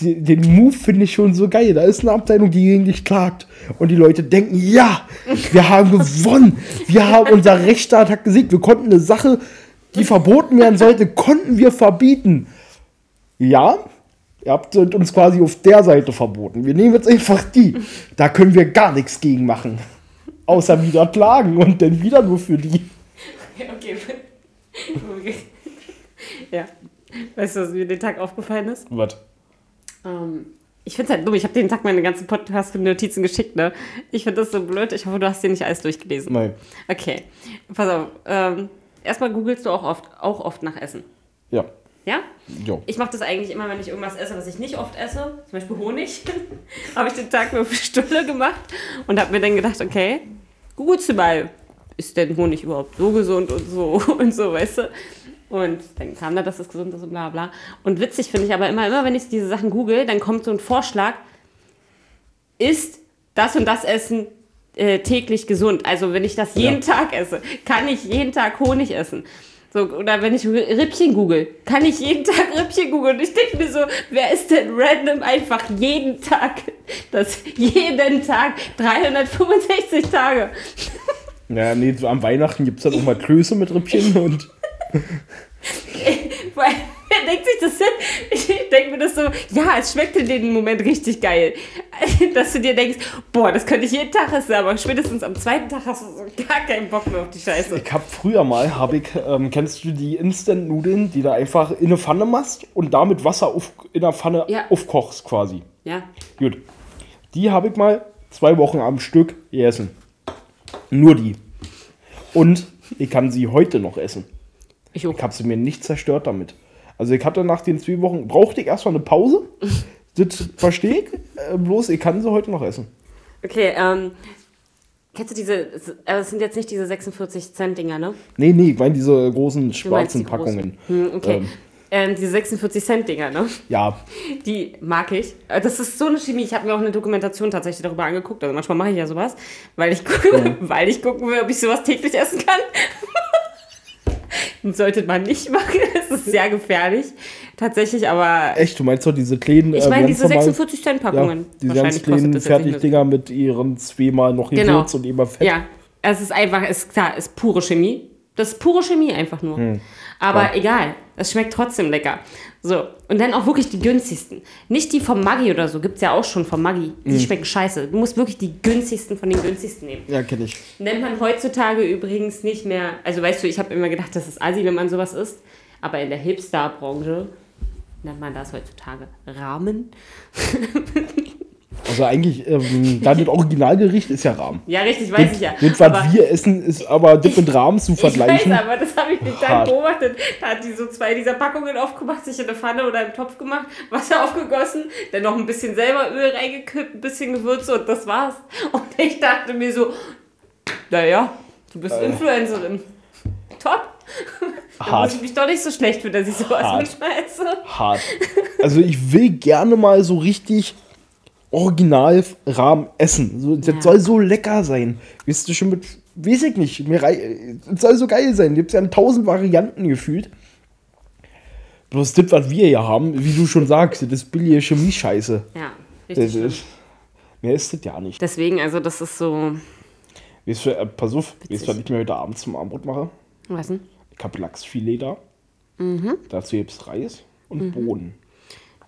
den Move finde ich schon so geil. Da ist eine Abteilung, die gegen dich klagt. Und die Leute denken, ja, wir haben gewonnen. Wir haben, unser Rechtsstaat hat gesiegt. Wir konnten eine Sache, die verboten werden sollte, konnten wir verbieten. Ja, ihr habt uns quasi auf der Seite verboten. Wir nehmen jetzt einfach die. Da können wir gar nichts gegen machen. Außer wieder klagen und dann wieder nur für die. Okay. okay. Ja. Weißt du, was mir den Tag aufgefallen ist? Was? Ähm, ich finde es halt dumm. Ich habe den Tag meine ganzen Podcast-Notizen geschickt, ne? Ich finde das so blöd. Ich hoffe, du hast dir nicht alles durchgelesen. Nein. Okay. Pass auf. Ähm, erstmal googelst du auch oft, auch oft nach Essen. Ja. Ja? Jo. Ich mache das eigentlich immer, wenn ich irgendwas esse, was ich nicht oft esse. Zum Beispiel Honig. habe ich den Tag nur für Stulle gemacht und habe mir dann gedacht, okay, googelst du mal, ist denn Honig überhaupt so gesund und so und so, weißt du? Und dann kam da, dass es gesund ist und bla bla. Und witzig finde ich aber immer, immer wenn ich diese Sachen google, dann kommt so ein Vorschlag, ist das und das Essen äh, täglich gesund? Also wenn ich das jeden Tag esse, kann ich jeden Tag Honig essen? So, oder wenn ich Rippchen google, kann ich jeden Tag Rippchen googeln? Und ich denke mir so, wer ist denn random einfach jeden Tag, das jeden Tag, 365 Tage? Ja, nee, so am Weihnachten gibt es dann auch mal Klöße mit Rippchen und. Weil, wer denkt sich das denn? Ich denke mir das so, ja, es schmeckt in dem Moment richtig geil. Dass du dir denkst, boah, das könnte ich jeden Tag essen, aber spätestens am zweiten Tag hast du so gar keinen Bock mehr auf die Scheiße. Ich hab früher mal, hab ich, ähm, kennst du die Instant-Nudeln, die da einfach in eine Pfanne machst und damit Wasser auf, in der Pfanne Ja. aufkochst quasi. Ja, Gut. Die habe ich mal zwei Wochen am Stück gegessen. Nur die. Und ich kann sie heute noch essen. Ich auch. Ich habe sie mir nicht zerstört damit. Also ich hatte nach den zwei Wochen, brauchte ich erstmal eine Pause. Das verstehe ich. Äh, bloß ich kann sie heute noch essen. Okay, ähm, kennst du diese, aber es sind jetzt nicht diese 46 Cent Dinger, ne? Nee, nee, ich meine diese großen schwarzen die großen. Packungen. Hm, okay. Ähm. Ähm, diese 46 Cent Dinger, ne? Ja, Die mag ich. Äh, Das ist so eine Chemie. Ich habe mir auch eine Dokumentation tatsächlich darüber angeguckt. Also manchmal mache ich ja sowas, weil ich, gucke, weil ich gucken will, ob ich sowas täglich essen kann. Sollte man nicht machen. Das ist sehr gefährlich. Tatsächlich, aber echt, du meinst doch diese kleinen. ich äh, meine diese normal- 46 Cent Ja, Packungen. diese ganz kleinen Fertigdinger mit ihren zweimal noch Genau. Gewürz und immer Fett. Ja, es ist einfach, ist klar, ist pure Chemie. Das ist pure Chemie einfach nur. Hm. Aber egal, es schmeckt trotzdem lecker. So, und dann auch wirklich die günstigsten. Nicht die vom Maggi oder so, gibt es ja auch schon vom Maggi. Die Hm. schmecken scheiße. Du musst wirklich die günstigsten von den günstigsten nehmen. Ja, kenne ich. Nennt man heutzutage übrigens nicht mehr, also weißt du, ich habe immer gedacht, das ist assi, wenn man sowas isst. Aber in der Hipster-Branche nennt man das heutzutage Rahmen. Also eigentlich, ähm, dann das Originalgericht ist ja Rahm. Ja, richtig, weiß ich ja. Das, Aber- was wir essen, ist aber Dip mit Rahm zu vergleichen. Ich weiß, aber das habe ich Tag Hart. beobachtet. Da hat die so zwei dieser Packungen aufgemacht, sich in eine Pfanne oder einen Topf gemacht, Wasser aufgegossen, dann noch ein bisschen selber Öl reingekippt, ein bisschen Gewürze und das war's. Und ich dachte mir so, naja, du bist Äh. Influencerin. Top. Da Hart. muss ich mich doch nicht so schlecht fühlen, dass ich sowas Hart. mitschmeiße. Hart. Also ich will gerne mal so richtig original Rahm essen. So, das Ja. soll so lecker sein. Weißt du schon mit weiß ich nicht. Mir es soll so geil sein. Gibt es ja in tausend Varianten gefühlt. Bloß das, was wir hier haben, wie du schon sagst, das ist billige Chemie-Scheiße. Ja, Das richtig. schlimm. ist, mehr ist das ja nicht. Deswegen, also das ist so. Weißt du, äh, pass auf, weißt Witzig. du, was ich mir heute Abend zum Abendbrot mache? Was denn? Ich habe Lachsfilet da. Mhm. Dazu gibt es Reis und Bohnen.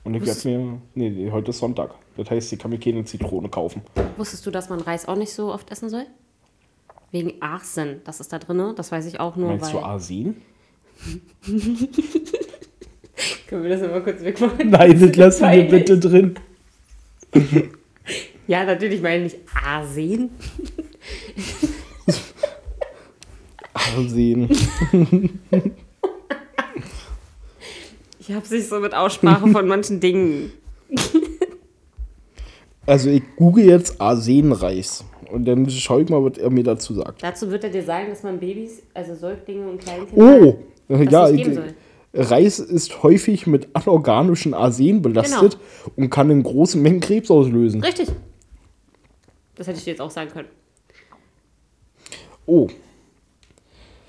Und ich werde mir. Nee, nee, heute ist Sonntag. Das heißt, ich kann mir keine Zitrone kaufen. Wusstest du, dass man Reis auch nicht so oft essen soll? Wegen Arsen, das ist da drin. Das weiß ich auch nur, Meinst weil. du Arsen? Können wir das mal kurz wegmachen? Nein, das lassen wir bitte drin. Ja, natürlich meine ich Arsen. Arsen. Ich habe sich so mit Aussprache von manchen Dingen. Also ich google jetzt Arsenreis. Und dann schaue ich mal, was er mir dazu sagt. Dazu wird er dir sagen, dass man Babys, also Säuglinge und Kleinkinder. Oh! ja, ich-. Reis ist häufig mit anorganischen Arsen belastet und kann in großen Mengen Krebs auslösen. Richtig. Das hätte ich dir jetzt auch sagen können. Oh,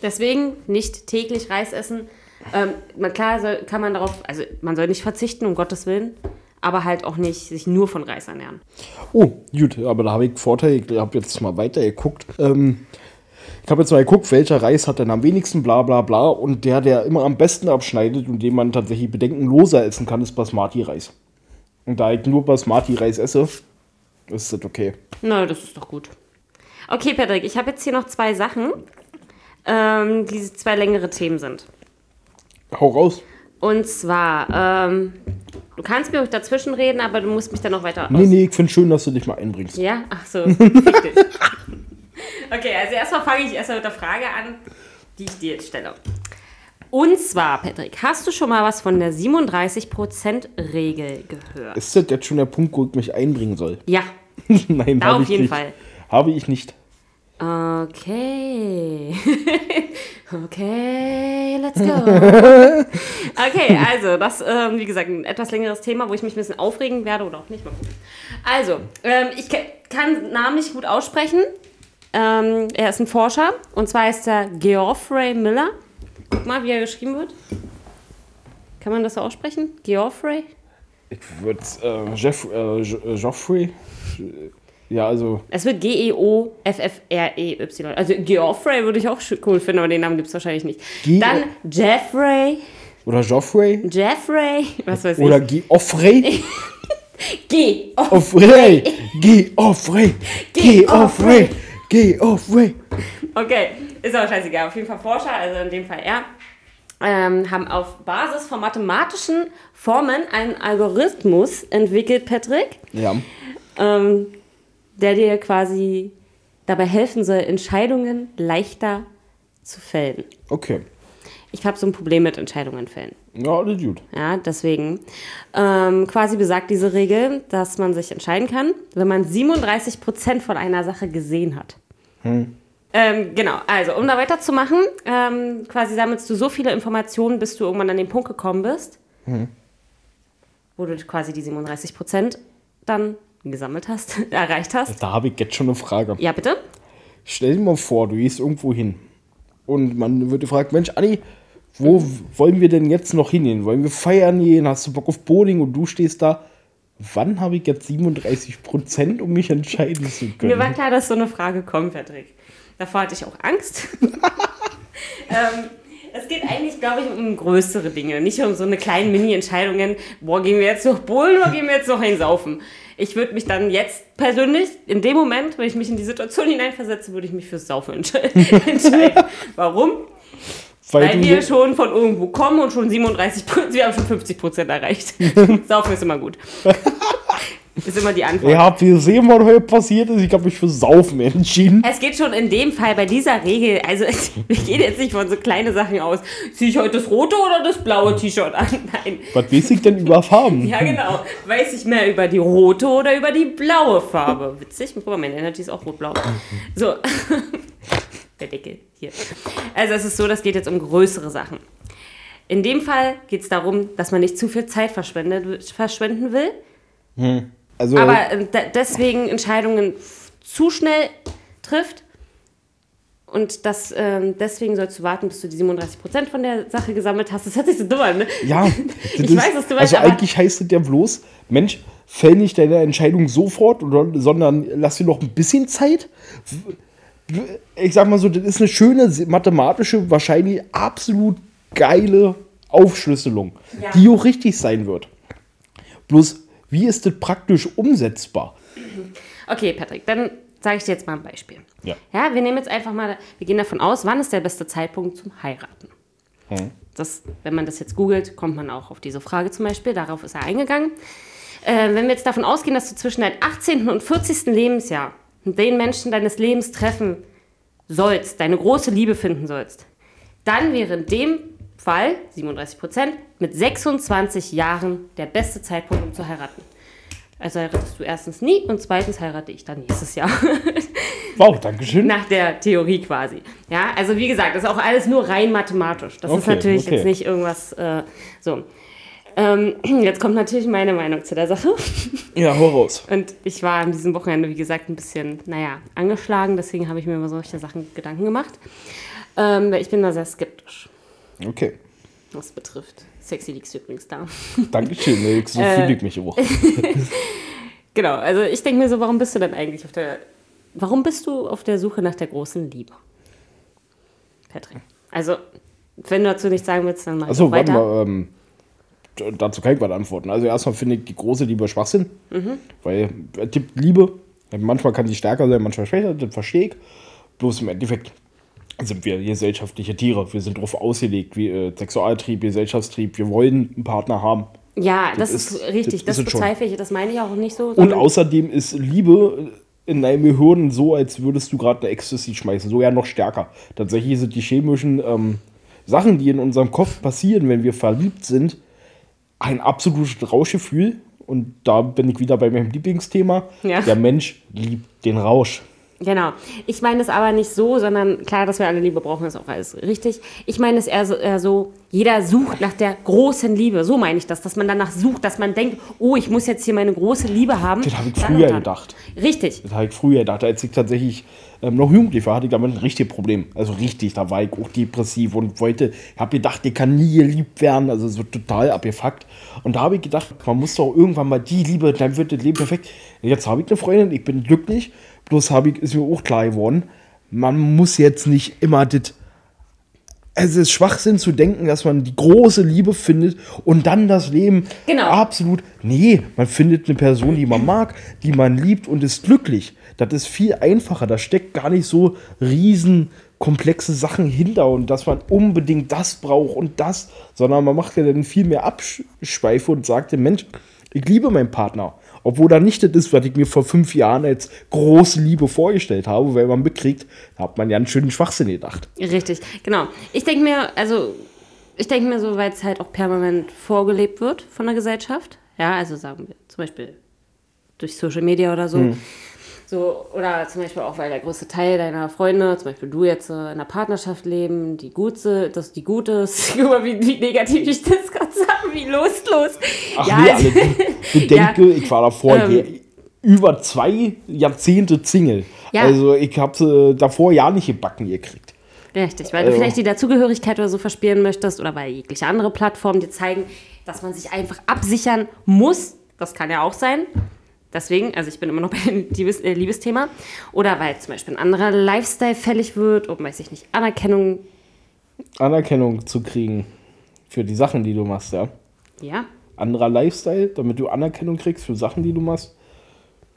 Deswegen nicht täglich Reis essen. Ähm, man, klar soll, kann man darauf, also man soll nicht verzichten, um Gottes Willen, aber halt auch nicht sich nur von Reis ernähren. Oh, gut, aber da habe ich einen Vorteil. Ich habe jetzt mal weiter geguckt. Ähm, ich habe jetzt mal geguckt, welcher Reis hat denn am wenigsten, bla bla bla. Und der, der immer am besten abschneidet und den man tatsächlich bedenkenloser essen kann, ist Basmati-Reis. Und da ich nur Basmati-Reis esse, ist das okay. Na, das ist doch gut. Okay, Patrick, ich habe jetzt hier noch zwei Sachen, ähm, die zwei längere Themen sind. Hau raus. Und zwar, ähm, du kannst mir dazwischen reden, aber du musst mich dann noch weiter Nee, nee, ich finde schön, dass du dich mal einbringst. Ja? Ach so. okay, also erstmal fange ich erstmal mit der Frage an, die ich dir jetzt stelle. Und zwar, Patrick, hast du schon mal was von der 37%-Regel gehört? Ist das jetzt schon der Punkt, wo ich mich einbringen soll? Ja, Nein, da auf ich jeden nicht. Fall. Habe ich nicht. Okay. okay, let's go. Okay, also, das, ähm, wie gesagt, ein etwas längeres Thema, wo ich mich ein bisschen aufregen werde oder auch nicht. Mal gucken. Also, ähm, ich kann Namen nicht gut aussprechen. Ähm, er ist ein Forscher und zwar ist er Geoffrey Miller. Guck mal, wie er geschrieben wird. Kann man das so aussprechen? Geoffrey? Ich würde äh, Jeff, äh, äh, Joffrey. Ja, also Es wird G-E-O-F-F-R-E-Y. Also Geoffrey würde ich auch cool finden, aber den Namen gibt es wahrscheinlich nicht. Ge- Dann Jeffrey. Oder Joffrey. Jeffrey, was weiß Oder ich. Geoffrey. Geh. Oh, Offrey. Geoffrey. Geoffrey. Geoffrey. okay, ist aber scheißegal. Auf jeden Fall Forscher, also in dem Fall er, ähm, haben auf Basis von mathematischen Formen einen Algorithmus entwickelt, Patrick, Ja. ähm, der dir quasi dabei helfen soll, Entscheidungen leichter zu fällen. Okay. Ich habe so ein Problem mit Entscheidungen fällen. Ja, das ist gut. Ja, deswegen. Ähm, quasi besagt diese Regel, dass man sich entscheiden kann, wenn man 37% von einer Sache gesehen hat. Ähm, genau, also um da weiterzumachen, ähm, quasi sammelst du so viele Informationen, bis du irgendwann an den Punkt gekommen bist, wo du quasi die 37% dann gesammelt hast, erreicht hast. Da habe ich jetzt schon eine Frage. Ja, bitte? Stell dir mal vor, du gehst irgendwo hin. Und man wird gefragt, Mensch, Anni, wo wollen wir denn jetzt noch hingehen? Wollen wir feiern gehen? Hast du Bock auf Bowling? Und du stehst da. Wann habe ich jetzt 37 Prozent, um mich entscheiden zu Mir war können? klar, dass so eine Frage kommt, Patrick. Davor hatte ich auch Angst. ähm, es geht eigentlich, glaube ich, um größere Dinge, nicht um so eine kleinen Mini-Entscheidungen. Boah, gehen wir jetzt noch bowlen oder gehen wir jetzt noch einsaufen? Ich würde mich dann jetzt persönlich, in dem Moment, wenn ich mich in die Situation hineinversetze, würde ich mich fürs Saufen entsche entscheiden. Warum? Weil du wir schon von irgendwo kommen und schon 37 Prozent, wir haben schon 50 Prozent erreicht. Saufen ist immer gut. ist immer die Antwort. Ihr habt gesehen, was heute passiert ist. Ich habe mich für Saufen entschieden. Es geht schon in dem Fall bei dieser Regel, also wir gehen jetzt nicht von so kleine Sachen aus. Ziehe ich heute das rote oder das blaue T-Shirt an? Nein. Was weiß ich denn über Farben? Ja, genau. Weiß ich mehr über die rote oder über die blaue Farbe? Witzig. Guck mal, mein Energy ist auch rot-blau. So. Der Deckel hier. Also es ist so, das geht jetzt um größere Sachen. In dem Fall geht es darum, dass man nicht zu viel Zeit verschwenden will, Also, aber äh, de- deswegen Entscheidungen zu schnell trifft Und das, ähm, deswegen sollst du warten, bis du die 37% von der Sache gesammelt hast. Das hört sich so dumm an, ne? Ja, Ich ist- weiß, was du meinst, Also eigentlich heißt es ja bloß, Mensch, fäll nicht deine Entscheidung sofort, oder, sondern lass dir noch ein bisschen Zeit. Ich sag mal so, das ist eine schöne mathematische, wahrscheinlich absolut geile Aufschlüsselung, Ja. die auch richtig sein wird. Bloß, wie ist das praktisch umsetzbar? Okay, Patrick, dann sage ich dir jetzt mal ein Beispiel. Ja. Ja, wir nehmen jetzt einfach mal, wir gehen davon aus, wann ist der beste Zeitpunkt zum Heiraten? Das, wenn man das jetzt googelt, kommt man auch auf diese Frage zum Beispiel. Darauf ist er eingegangen. Äh, wenn wir jetzt davon ausgehen, dass du zwischen deinem 18. und 40. Lebensjahr den Menschen deines Lebens treffen sollst, deine große Liebe finden sollst, dann wäre in dem Fall, 37 Prozent, mit 26 Jahren der beste Zeitpunkt, um zu heiraten. Also heiratest du erstens nie und zweitens heirate ich dann nächstes Jahr. Wow, Dankeschön. Nach der Theorie quasi. Ja, also wie gesagt, das ist auch alles nur rein mathematisch. Das ist Okay, natürlich okay. jetzt nicht irgendwas äh, so. Ähm, jetzt kommt natürlich meine Meinung zu der Sache. Ja, hau raus. Und ich war an diesem Wochenende, wie gesagt, ein bisschen, naja, angeschlagen. Deswegen habe ich mir über solche Sachen Gedanken gemacht. Ähm, ich bin da sehr skeptisch, Okay, was betrifft. Sexy liegst übrigens da. Dankeschön. ne, So Äh, fühle ich mich auch. Genau, also ich denke mir so, warum bist du denn eigentlich auf der, warum bist du auf der Suche nach der großen Liebe? Patrick. Also, wenn du dazu nichts sagen willst, dann mach ich Achso, auch warte weiter. mal. Ähm, dazu kann ich was antworten. Also erstmal finde ich die große Liebe Schwachsinn. Mhm. Weil es gibt Liebe. Manchmal kann sie stärker sein, manchmal schwächer. Das verstehe ich. Bloß im Endeffekt sind wir gesellschaftliche Tiere. Wir sind darauf ausgelegt, wie äh, Sexualtrieb, Gesellschaftstrieb. Wir wollen einen Partner haben. Ja, das, das ist, richtig, das das, bezweifle ich, das meine ich auch nicht so. Und außerdem ist Liebe in deinem Gehirn so, als würdest du gerade eine Ecstasy schmeißen. So ja noch stärker. Tatsächlich sind die chemischen ähm, Sachen, die in unserem Kopf passieren, wenn wir verliebt sind, ein absolutes Rauschgefühl. Und da bin ich wieder bei meinem Lieblingsthema. Ja. Der Mensch liebt den Rausch. Genau. Ich meine es aber nicht so, sondern klar, dass wir alle Liebe brauchen, ist auch alles richtig. Ich meine es eher so, eher so, jeder sucht nach der großen Liebe. So meine ich das, dass man danach sucht, dass man denkt, oh, ich muss jetzt hier meine große Liebe haben. Das habe ich Dann früher gedacht. Richtig. Das habe ich früher gedacht. Als ich tatsächlich ähm, noch jugendlich war, hatte ich damit ein richtiges Problem. Also richtig, da war ich auch depressiv und wollte, ich habe gedacht, ich kann nie geliebt werden. Also so total abgefuckt. Und da habe ich gedacht, man muss doch irgendwann mal die Liebe, dann wird das Leben perfekt. Jetzt habe ich eine Freundin, ich bin glücklich. Bloß habe ich, ist mir auch klar geworden, man muss jetzt nicht immer das es ist Schwachsinn zu denken, dass man die große Liebe findet und dann das Leben Genau. absolut. Nee, man findet eine Person, die man mag, die man liebt und ist glücklich. Das ist viel einfacher. Da steckt gar nicht so riesen komplexe Sachen hinter und dass man unbedingt das braucht und das, sondern man macht ja dann viel mehr Abschweife und sagt dem Mensch, ich liebe meinen Partner. Obwohl da nicht das ist, was ich mir vor fünf Jahren als große Liebe vorgestellt habe, weil man bekriegt, da hat man ja einen schönen Schwachsinn gedacht. Richtig, genau. Ich denke mir, also, ich denke mir so, weil es halt auch permanent vorgelebt wird von der Gesellschaft. Ja, also sagen wir zum Beispiel durch Social Media oder so. So, oder zum Beispiel auch, weil der größte Teil deiner Freunde, zum Beispiel du jetzt äh, in einer Partnerschaft leben, die gut sind, dass die gut ist. Guck mal, wie, wie negativ ich das gerade sage, wie lustlos. Ach ja, nee, also- ich denke, ich war davor Ähm. über zwei Jahrzehnte Single. Ja. Also ich habe äh, davor ja nicht gebacken gekriegt. Richtig, weil du Also- vielleicht die Dazugehörigkeit oder so verspielen möchtest oder weil jegliche andere Plattformen dir zeigen, dass man sich einfach absichern muss. Das kann ja auch sein. Deswegen, also ich bin immer noch bei dem Liebes, äh, Liebesthema. Oder weil zum Beispiel ein anderer Lifestyle fällig wird, um, weiß ich nicht, Anerkennung. Anerkennung zu kriegen für die Sachen, die du machst, ja. Ja, Anderer Lifestyle, damit du Anerkennung kriegst für Sachen, die du machst.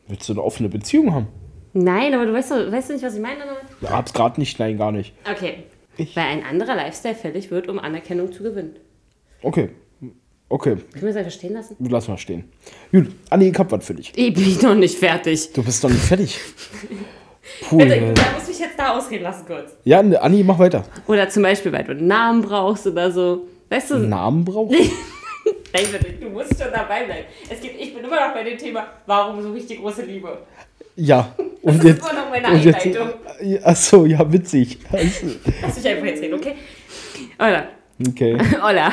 Willst du eine offene Beziehung haben? nein, aber du weißt, doch- weißt du nicht, was ich meine? Ja, hab's gerade nicht, nein, gar nicht. Okay. Ich- Weil ein anderer Lifestyle fällig wird, um Anerkennung zu gewinnen. Okay. Okay, Können wir das einfach stehen lassen? lass mal stehen. Gut, Anni, ich hab was für dich. Ich bin noch nicht fertig. Du bist doch nicht fertig. Puh. Äh, da muss ich jetzt da ausreden lassen kurz. Ja, ne, Anni, mach weiter. Oder zum Beispiel, weil du einen Namen brauchst oder so. Weißt du, Namen braucht? Nein, du musst schon dabei bleiben. Es gibt, ich bin immer noch bei dem Thema, warum suche ich die große Liebe? Ja. Und Das jetzt. ist immer noch meine jetzt Einleitung. achso, ja, witzig. Also, Lass mich einfach jetzt reden, okay? Hola. Okay. Hola.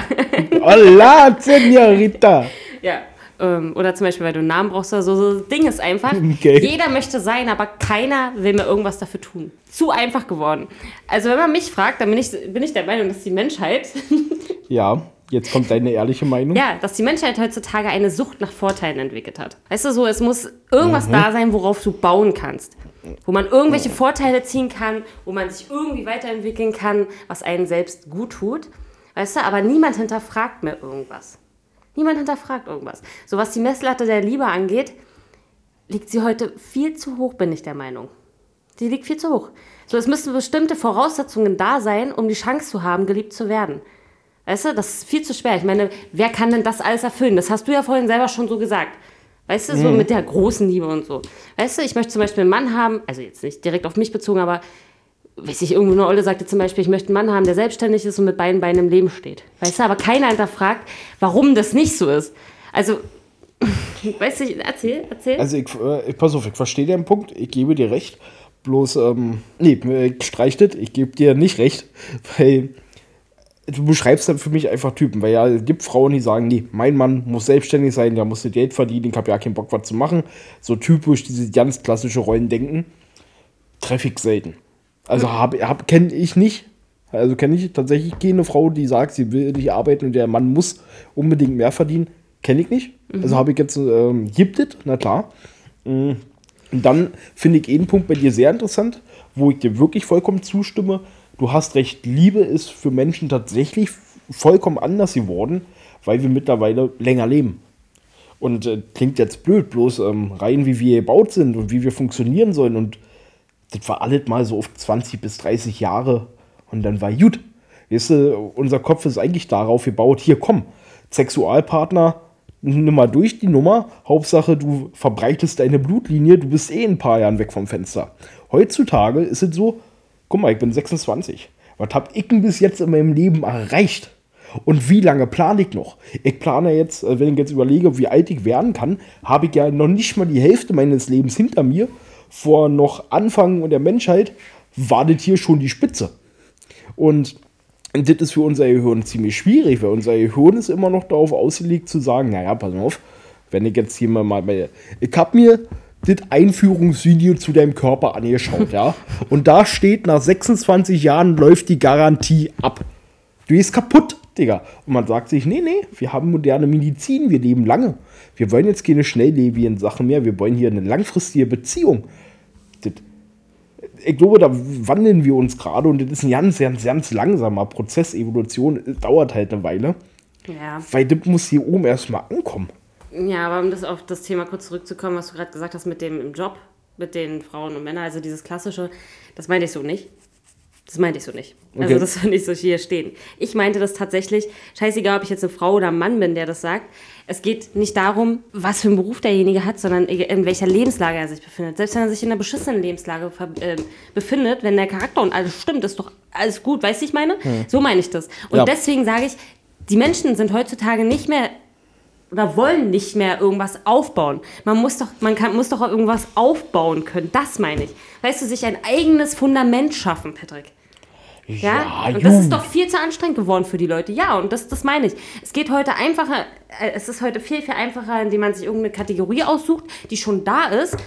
Hola, Senorita. ja. Ähm, oder zum Beispiel, weil du einen Namen brauchst oder so. So das Ding ist einfach, Okay. jeder möchte sein, aber keiner will mir irgendwas dafür tun. Zu einfach geworden. Also wenn man mich fragt, dann bin ich, bin ich der Meinung, dass die Menschheit, Ja, jetzt kommt deine ehrliche Meinung. ja, dass die Menschheit heutzutage eine Sucht nach Vorteilen entwickelt hat. Weißt du so, es muss irgendwas da sein, worauf du bauen kannst. Wo man irgendwelche Vorteile ziehen kann, wo man sich irgendwie weiterentwickeln kann, was einen selbst gut tut. Weißt du, aber niemand hinterfragt mehr irgendwas. Niemand hinterfragt irgendwas. So was die Messlatte der Liebe angeht, liegt sie heute viel zu hoch, bin ich der Meinung. Die liegt viel zu hoch. So, es müssen bestimmte Voraussetzungen da sein, um die Chance zu haben, geliebt zu werden. Weißt du, das ist viel zu schwer. Ich meine, wer kann denn das alles erfüllen? Das hast du ja vorhin selber schon so gesagt. Weißt du, so mit der großen Liebe und so. Weißt du, ich möchte zum Beispiel einen Mann haben, also jetzt nicht direkt auf mich bezogen, aber weiß ich, irgendwo eine Olle sagte zum Beispiel, ich möchte einen Mann haben, der selbstständig ist und mit beiden Beinen im Leben steht. Weißt du, aber keiner hinterfragt, warum das nicht so ist. Also, weißt du, erzähl, erzähl. Also ich, äh, pass auf, ich verstehe den Punkt, ich gebe dir recht. Bloß, ähm, nee, ich streich das, ich gebe dir nicht recht, weil du beschreibst dann für mich einfach Typen, weil ja, es gibt Frauen, die sagen, nee, mein Mann muss selbstständig sein, der muss Geld verdienen, ich habe ja keinen Bock, was zu machen. So typisch diese ganz klassische Rollendenken, treffe ich selten. Also habe hab, kenne ich nicht, also kenne ich tatsächlich keine Frau, die sagt, sie will nicht arbeiten und der Mann muss unbedingt mehr verdienen. Kenne ich nicht. Also habe ich jetzt, ähm, gibt es, na klar. Mm. Und dann finde ich einen Punkt bei dir sehr interessant, wo ich dir wirklich vollkommen zustimme. Du hast recht, Liebe ist für Menschen tatsächlich vollkommen anders geworden, weil wir mittlerweile länger leben. Und äh, klingt jetzt blöd, bloß ähm, rein wie wir gebaut sind und wie wir funktionieren sollen. Und das war alles mal so auf 20 bis 30 Jahre und dann war gut. Weißt du, unser Kopf ist eigentlich darauf gebaut, hier komm, Sexualpartner, nimm mal durch die Nummer. Hauptsache, du verbreitest deine Blutlinie, du bist eh ein paar Jahren weg vom Fenster. Heutzutage ist es so, guck mal, ich bin 26. Was hab ich denn bis jetzt in meinem Leben erreicht? Und wie lange plane ich noch? Ich plane jetzt, äh, wenn ich jetzt überlege, wie alt ich werden kann, habe ich ja noch nicht mal die Hälfte meines Lebens hinter mir. Vor noch Anfang der Menschheit war das hier schon die Spitze. Und das ist für unser Gehirn ziemlich schwierig, weil unser Gehirn ist immer noch darauf ausgelegt zu sagen, naja, pass auf, wenn ich jetzt hier mal, mal ich habe mir das Einführungsvideo zu deinem Körper angeschaut, ja, und da steht, nach 26 Jahren läuft die Garantie ab. Du bist kaputt, Digga. Und man sagt sich, nee, nee, wir haben moderne Medizin, wir leben lange. Wir wollen jetzt keine schnelllebigen Sachen mehr, wir wollen hier eine langfristige Beziehung. Das, ich glaube, da wandeln wir uns gerade und das ist ein ganz, ganz, ganz langsamer Prozess. Evolution dauert halt eine Weile, ja. weil das muss hier oben erstmal ankommen. Ja, aber um das auf das Thema kurz zurückzukommen, was du gerade gesagt hast mit dem im Job, mit den Frauen und Männern, also dieses klassische, das meinte ich so nicht. Das meinte ich so nicht. Also Okay. das finde ich so hier stehen. Ich meinte das tatsächlich, scheißegal, ob ich jetzt eine Frau oder ein Mann bin, der das sagt. Es geht nicht darum, was für einen Beruf derjenige hat, sondern in welcher Lebenslage er sich befindet. Selbst wenn er sich in einer beschissenen Lebenslage äh, befindet, wenn der Charakter und alles stimmt, ist doch alles gut, weißt du, ich meine? So meine ich das. Und Ja. deswegen sage ich, die Menschen sind heutzutage nicht mehr oder wollen nicht mehr irgendwas aufbauen. Man muss doch, man kann, muss doch irgendwas aufbauen können. Das meine ich. Weißt du, sich ein eigenes Fundament schaffen, Patrick. Ja, und das ist doch viel zu anstrengend geworden für die Leute. Ja, und das, das meine ich. Es geht heute einfacher, äh, es ist heute viel, viel einfacher, indem man sich irgendeine Kategorie aussucht, die schon da ist,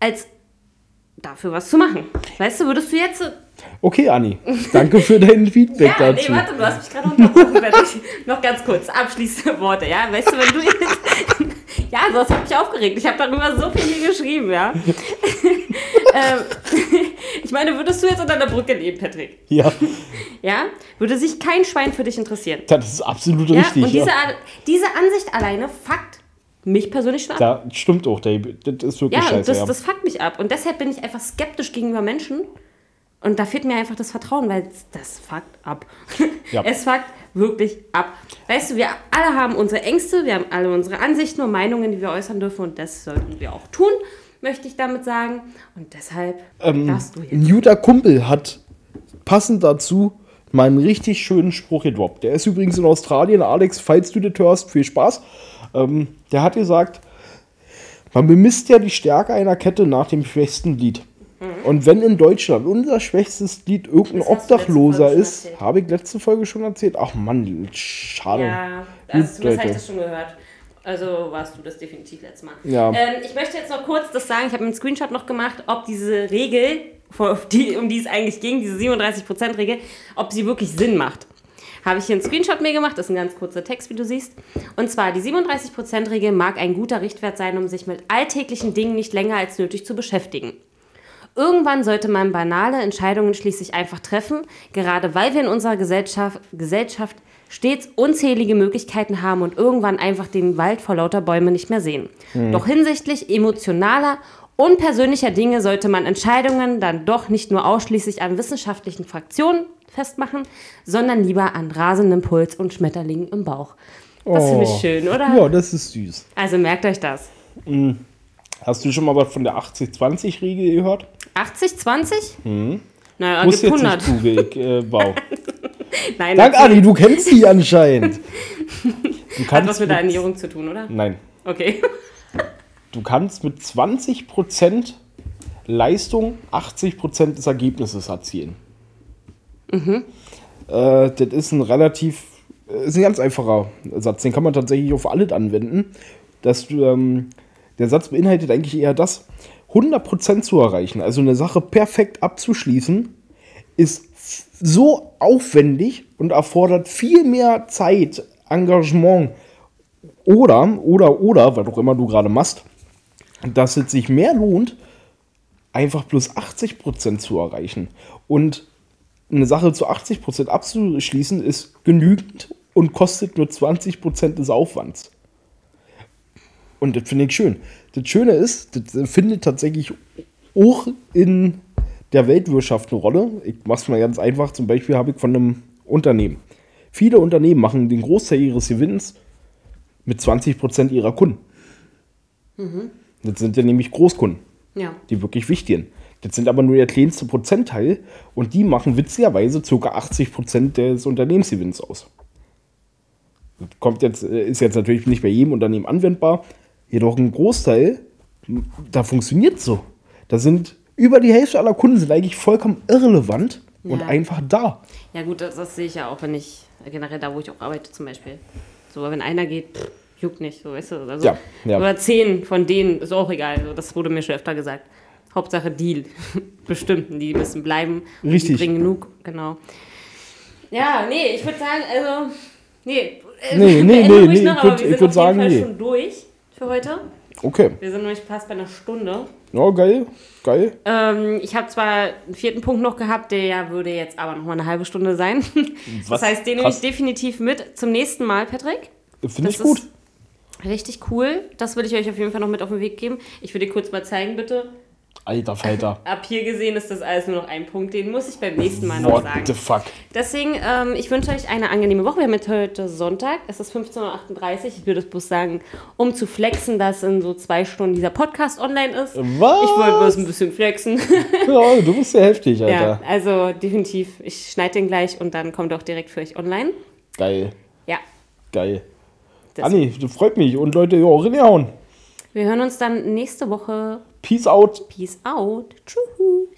als dafür was zu machen. Weißt du, würdest du jetzt. Okay, Anni, danke für dein Feedback Ja, nee, dazu. warte, du hast mich gerade unterbrochen. Noch ganz kurz, abschließende Worte, ja? Weißt du, wenn du jetzt. ja, das hat mich aufgeregt. Ich habe darüber so viel hier geschrieben, ja? ähm, ich meine, würdest du jetzt unter einer Brücke leben, Patrick? Ja, Ja? Würde sich kein Schwein für dich interessieren. das ist absolut Ja? richtig. Und diese, ja. diese Ansicht alleine fuckt mich persönlich schon ab. Ja, stimmt auch, Dave. Das ist wirklich Ja, scheiße. das, ja. das fuckt mich ab. Und deshalb bin ich einfach skeptisch gegenüber Menschen. Und da fehlt mir einfach das Vertrauen, weil das fuckt ab. Ja. Es fuckt wirklich ab. Weißt du, wir alle haben unsere Ängste, wir haben alle unsere Ansichten und Meinungen, die wir äußern dürfen. Und das sollten wir auch tun, möchte ich damit sagen. Und deshalb Ähm, darfst du jetzt. Ein guter Kumpel hat passend dazu mal einen richtig schönen Spruch gedroppt. Der ist übrigens in Australien. Alex, falls du das hörst, viel Spaß. Ähm, der hat gesagt, man bemisst ja die Stärke einer Kette nach dem schwächsten Glied. Und wenn in Deutschland unser schwächstes Glied irgendein Mhm. Obdachloser ist, habe ich letzte Folge schon erzählt. Ach Mann, schade. Ja, also zumindest habe ich das schon gehört. Also warst du das definitiv letztes Mal. Ja. Ähm, ich möchte jetzt noch kurz das sagen, ich habe einen Screenshot noch gemacht, ob diese Regel, die, um die es eigentlich ging, diese 37%-Regel, ob sie wirklich Sinn macht. Habe ich hier einen Screenshot mir gemacht, das ist ein ganz kurzer Text, wie du siehst. Und zwar, die 37%-Regel mag ein guter Richtwert sein, um sich mit alltäglichen Dingen nicht länger als nötig zu beschäftigen. Irgendwann sollte man banale Entscheidungen schließlich einfach treffen, gerade weil wir in unserer Gesellschaft, Gesellschaft stets unzählige Möglichkeiten haben und irgendwann einfach den Wald vor lauter Bäume nicht mehr sehen. Doch hinsichtlich emotionaler und persönlicher Dinge sollte man Entscheidungen dann doch nicht nur ausschließlich an wissenschaftlichen Fraktionen festmachen, sondern lieber an rasendem Puls und Schmetterlingen im Bauch. Das finde ich Oh. schön, oder? Ja, das ist süß. Also merkt euch das. Hast du schon mal was von der 80-20-Regel gehört? 80, 20? Mhm. Naja, Muss gibt jetzt 100. nicht. Ich, äh, wow. Nein, Dank, Anni, du kennst die anscheinend. Du hat kannst was mit der Ernährung zu tun, oder? Nein. Okay. Du kannst mit 20% Leistung 80% des Ergebnisses erzielen. Mhm. Äh, das ist ein relativ, äh, ist ein ganz einfacher Satz. Den kann man tatsächlich auf alles anwenden. Das, ähm, der Satz beinhaltet eigentlich eher das, 100% zu erreichen, also eine Sache perfekt abzuschließen, ist so aufwendig und erfordert viel mehr Zeit, Engagement oder, oder, oder, was auch immer du gerade machst, dass es sich mehr lohnt, einfach plus 80% zu erreichen. Und eine Sache zu 80% abzuschließen, ist genügend und kostet nur 20% des Aufwands. Und das finde ich schön. Das Schöne ist, das findet tatsächlich auch in der Weltwirtschaft eine Rolle. Ich mache es mal ganz einfach. Zum Beispiel habe ich von einem Unternehmen. Viele Unternehmen machen den Großteil ihres Gewinns mit 20% ihrer Kunden. Das sind ja nämlich Großkunden Ja. die wirklich wichtigen. Das sind aber nur der kleinste Prozentteil und die machen witzigerweise ca. 80% des Unternehmensgewinns aus. Das kommt jetzt, äh, ist jetzt natürlich nicht bei jedem Unternehmen anwendbar, jedoch ein Großteil, da funktioniert so. Da sind über die Hälfte aller Kunden sind eigentlich vollkommen irrelevant und Ja. einfach da. Ja gut, das, das sehe ich ja auch, wenn ich, generell da, wo ich auch arbeite zum Beispiel. So, wenn einer geht, pff, juckt nicht, so weißt du. Also, Ja, ja. Oder zehn von denen, ist auch egal. So, das wurde mir schon öfter gesagt. Hauptsache Deal. Bestimmten, die müssen bleiben. und Die Richtig. bringen genug, genau. Ja, nee, ich würde sagen, also, nee. äh, Nee, nee, nee, nee, noch, ich aber würd- wir ich sind würd auf sagen, jeden Fall nee. schon durch für heute. Okay. Wir sind nämlich fast bei einer Stunde. Ja, geil. Geil. Ähm, ich habe zwar einen vierten Punkt noch gehabt, der würde jetzt aber noch mal eine halbe Stunde sein. Was? Das heißt, den nehme ich definitiv mit zum nächsten Mal, Patrick. Finde ich gut. ist Richtig cool. Das würde ich euch auf jeden Fall noch mit auf den Weg geben. Ich würde dir kurz mal zeigen, bitte. Alter Falter. Ab hier gesehen ist das alles nur noch ein Punkt. Den muss ich beim nächsten Mal noch What sagen. the fuck? Deswegen, ähm, ich wünsche euch eine angenehme Woche. Wir haben jetzt heute Sonntag. Es ist 15.38 Uhr. Ich würde es bloß sagen, um zu flexen, dass in so zwei Stunden dieser Podcast online ist. Was? Ich wollte bloß ein bisschen flexen. Ja, du bist ja heftig, ja, Alter. also definitiv. Ich schneide den gleich und dann kommt er auch direkt für euch online. Geil. Ja. Geil. Das- Anni, das freut mich. Und Leute, ja, reinhauen. Wir hören uns dann nächste Woche. Peace out. Peace out. Tschüss.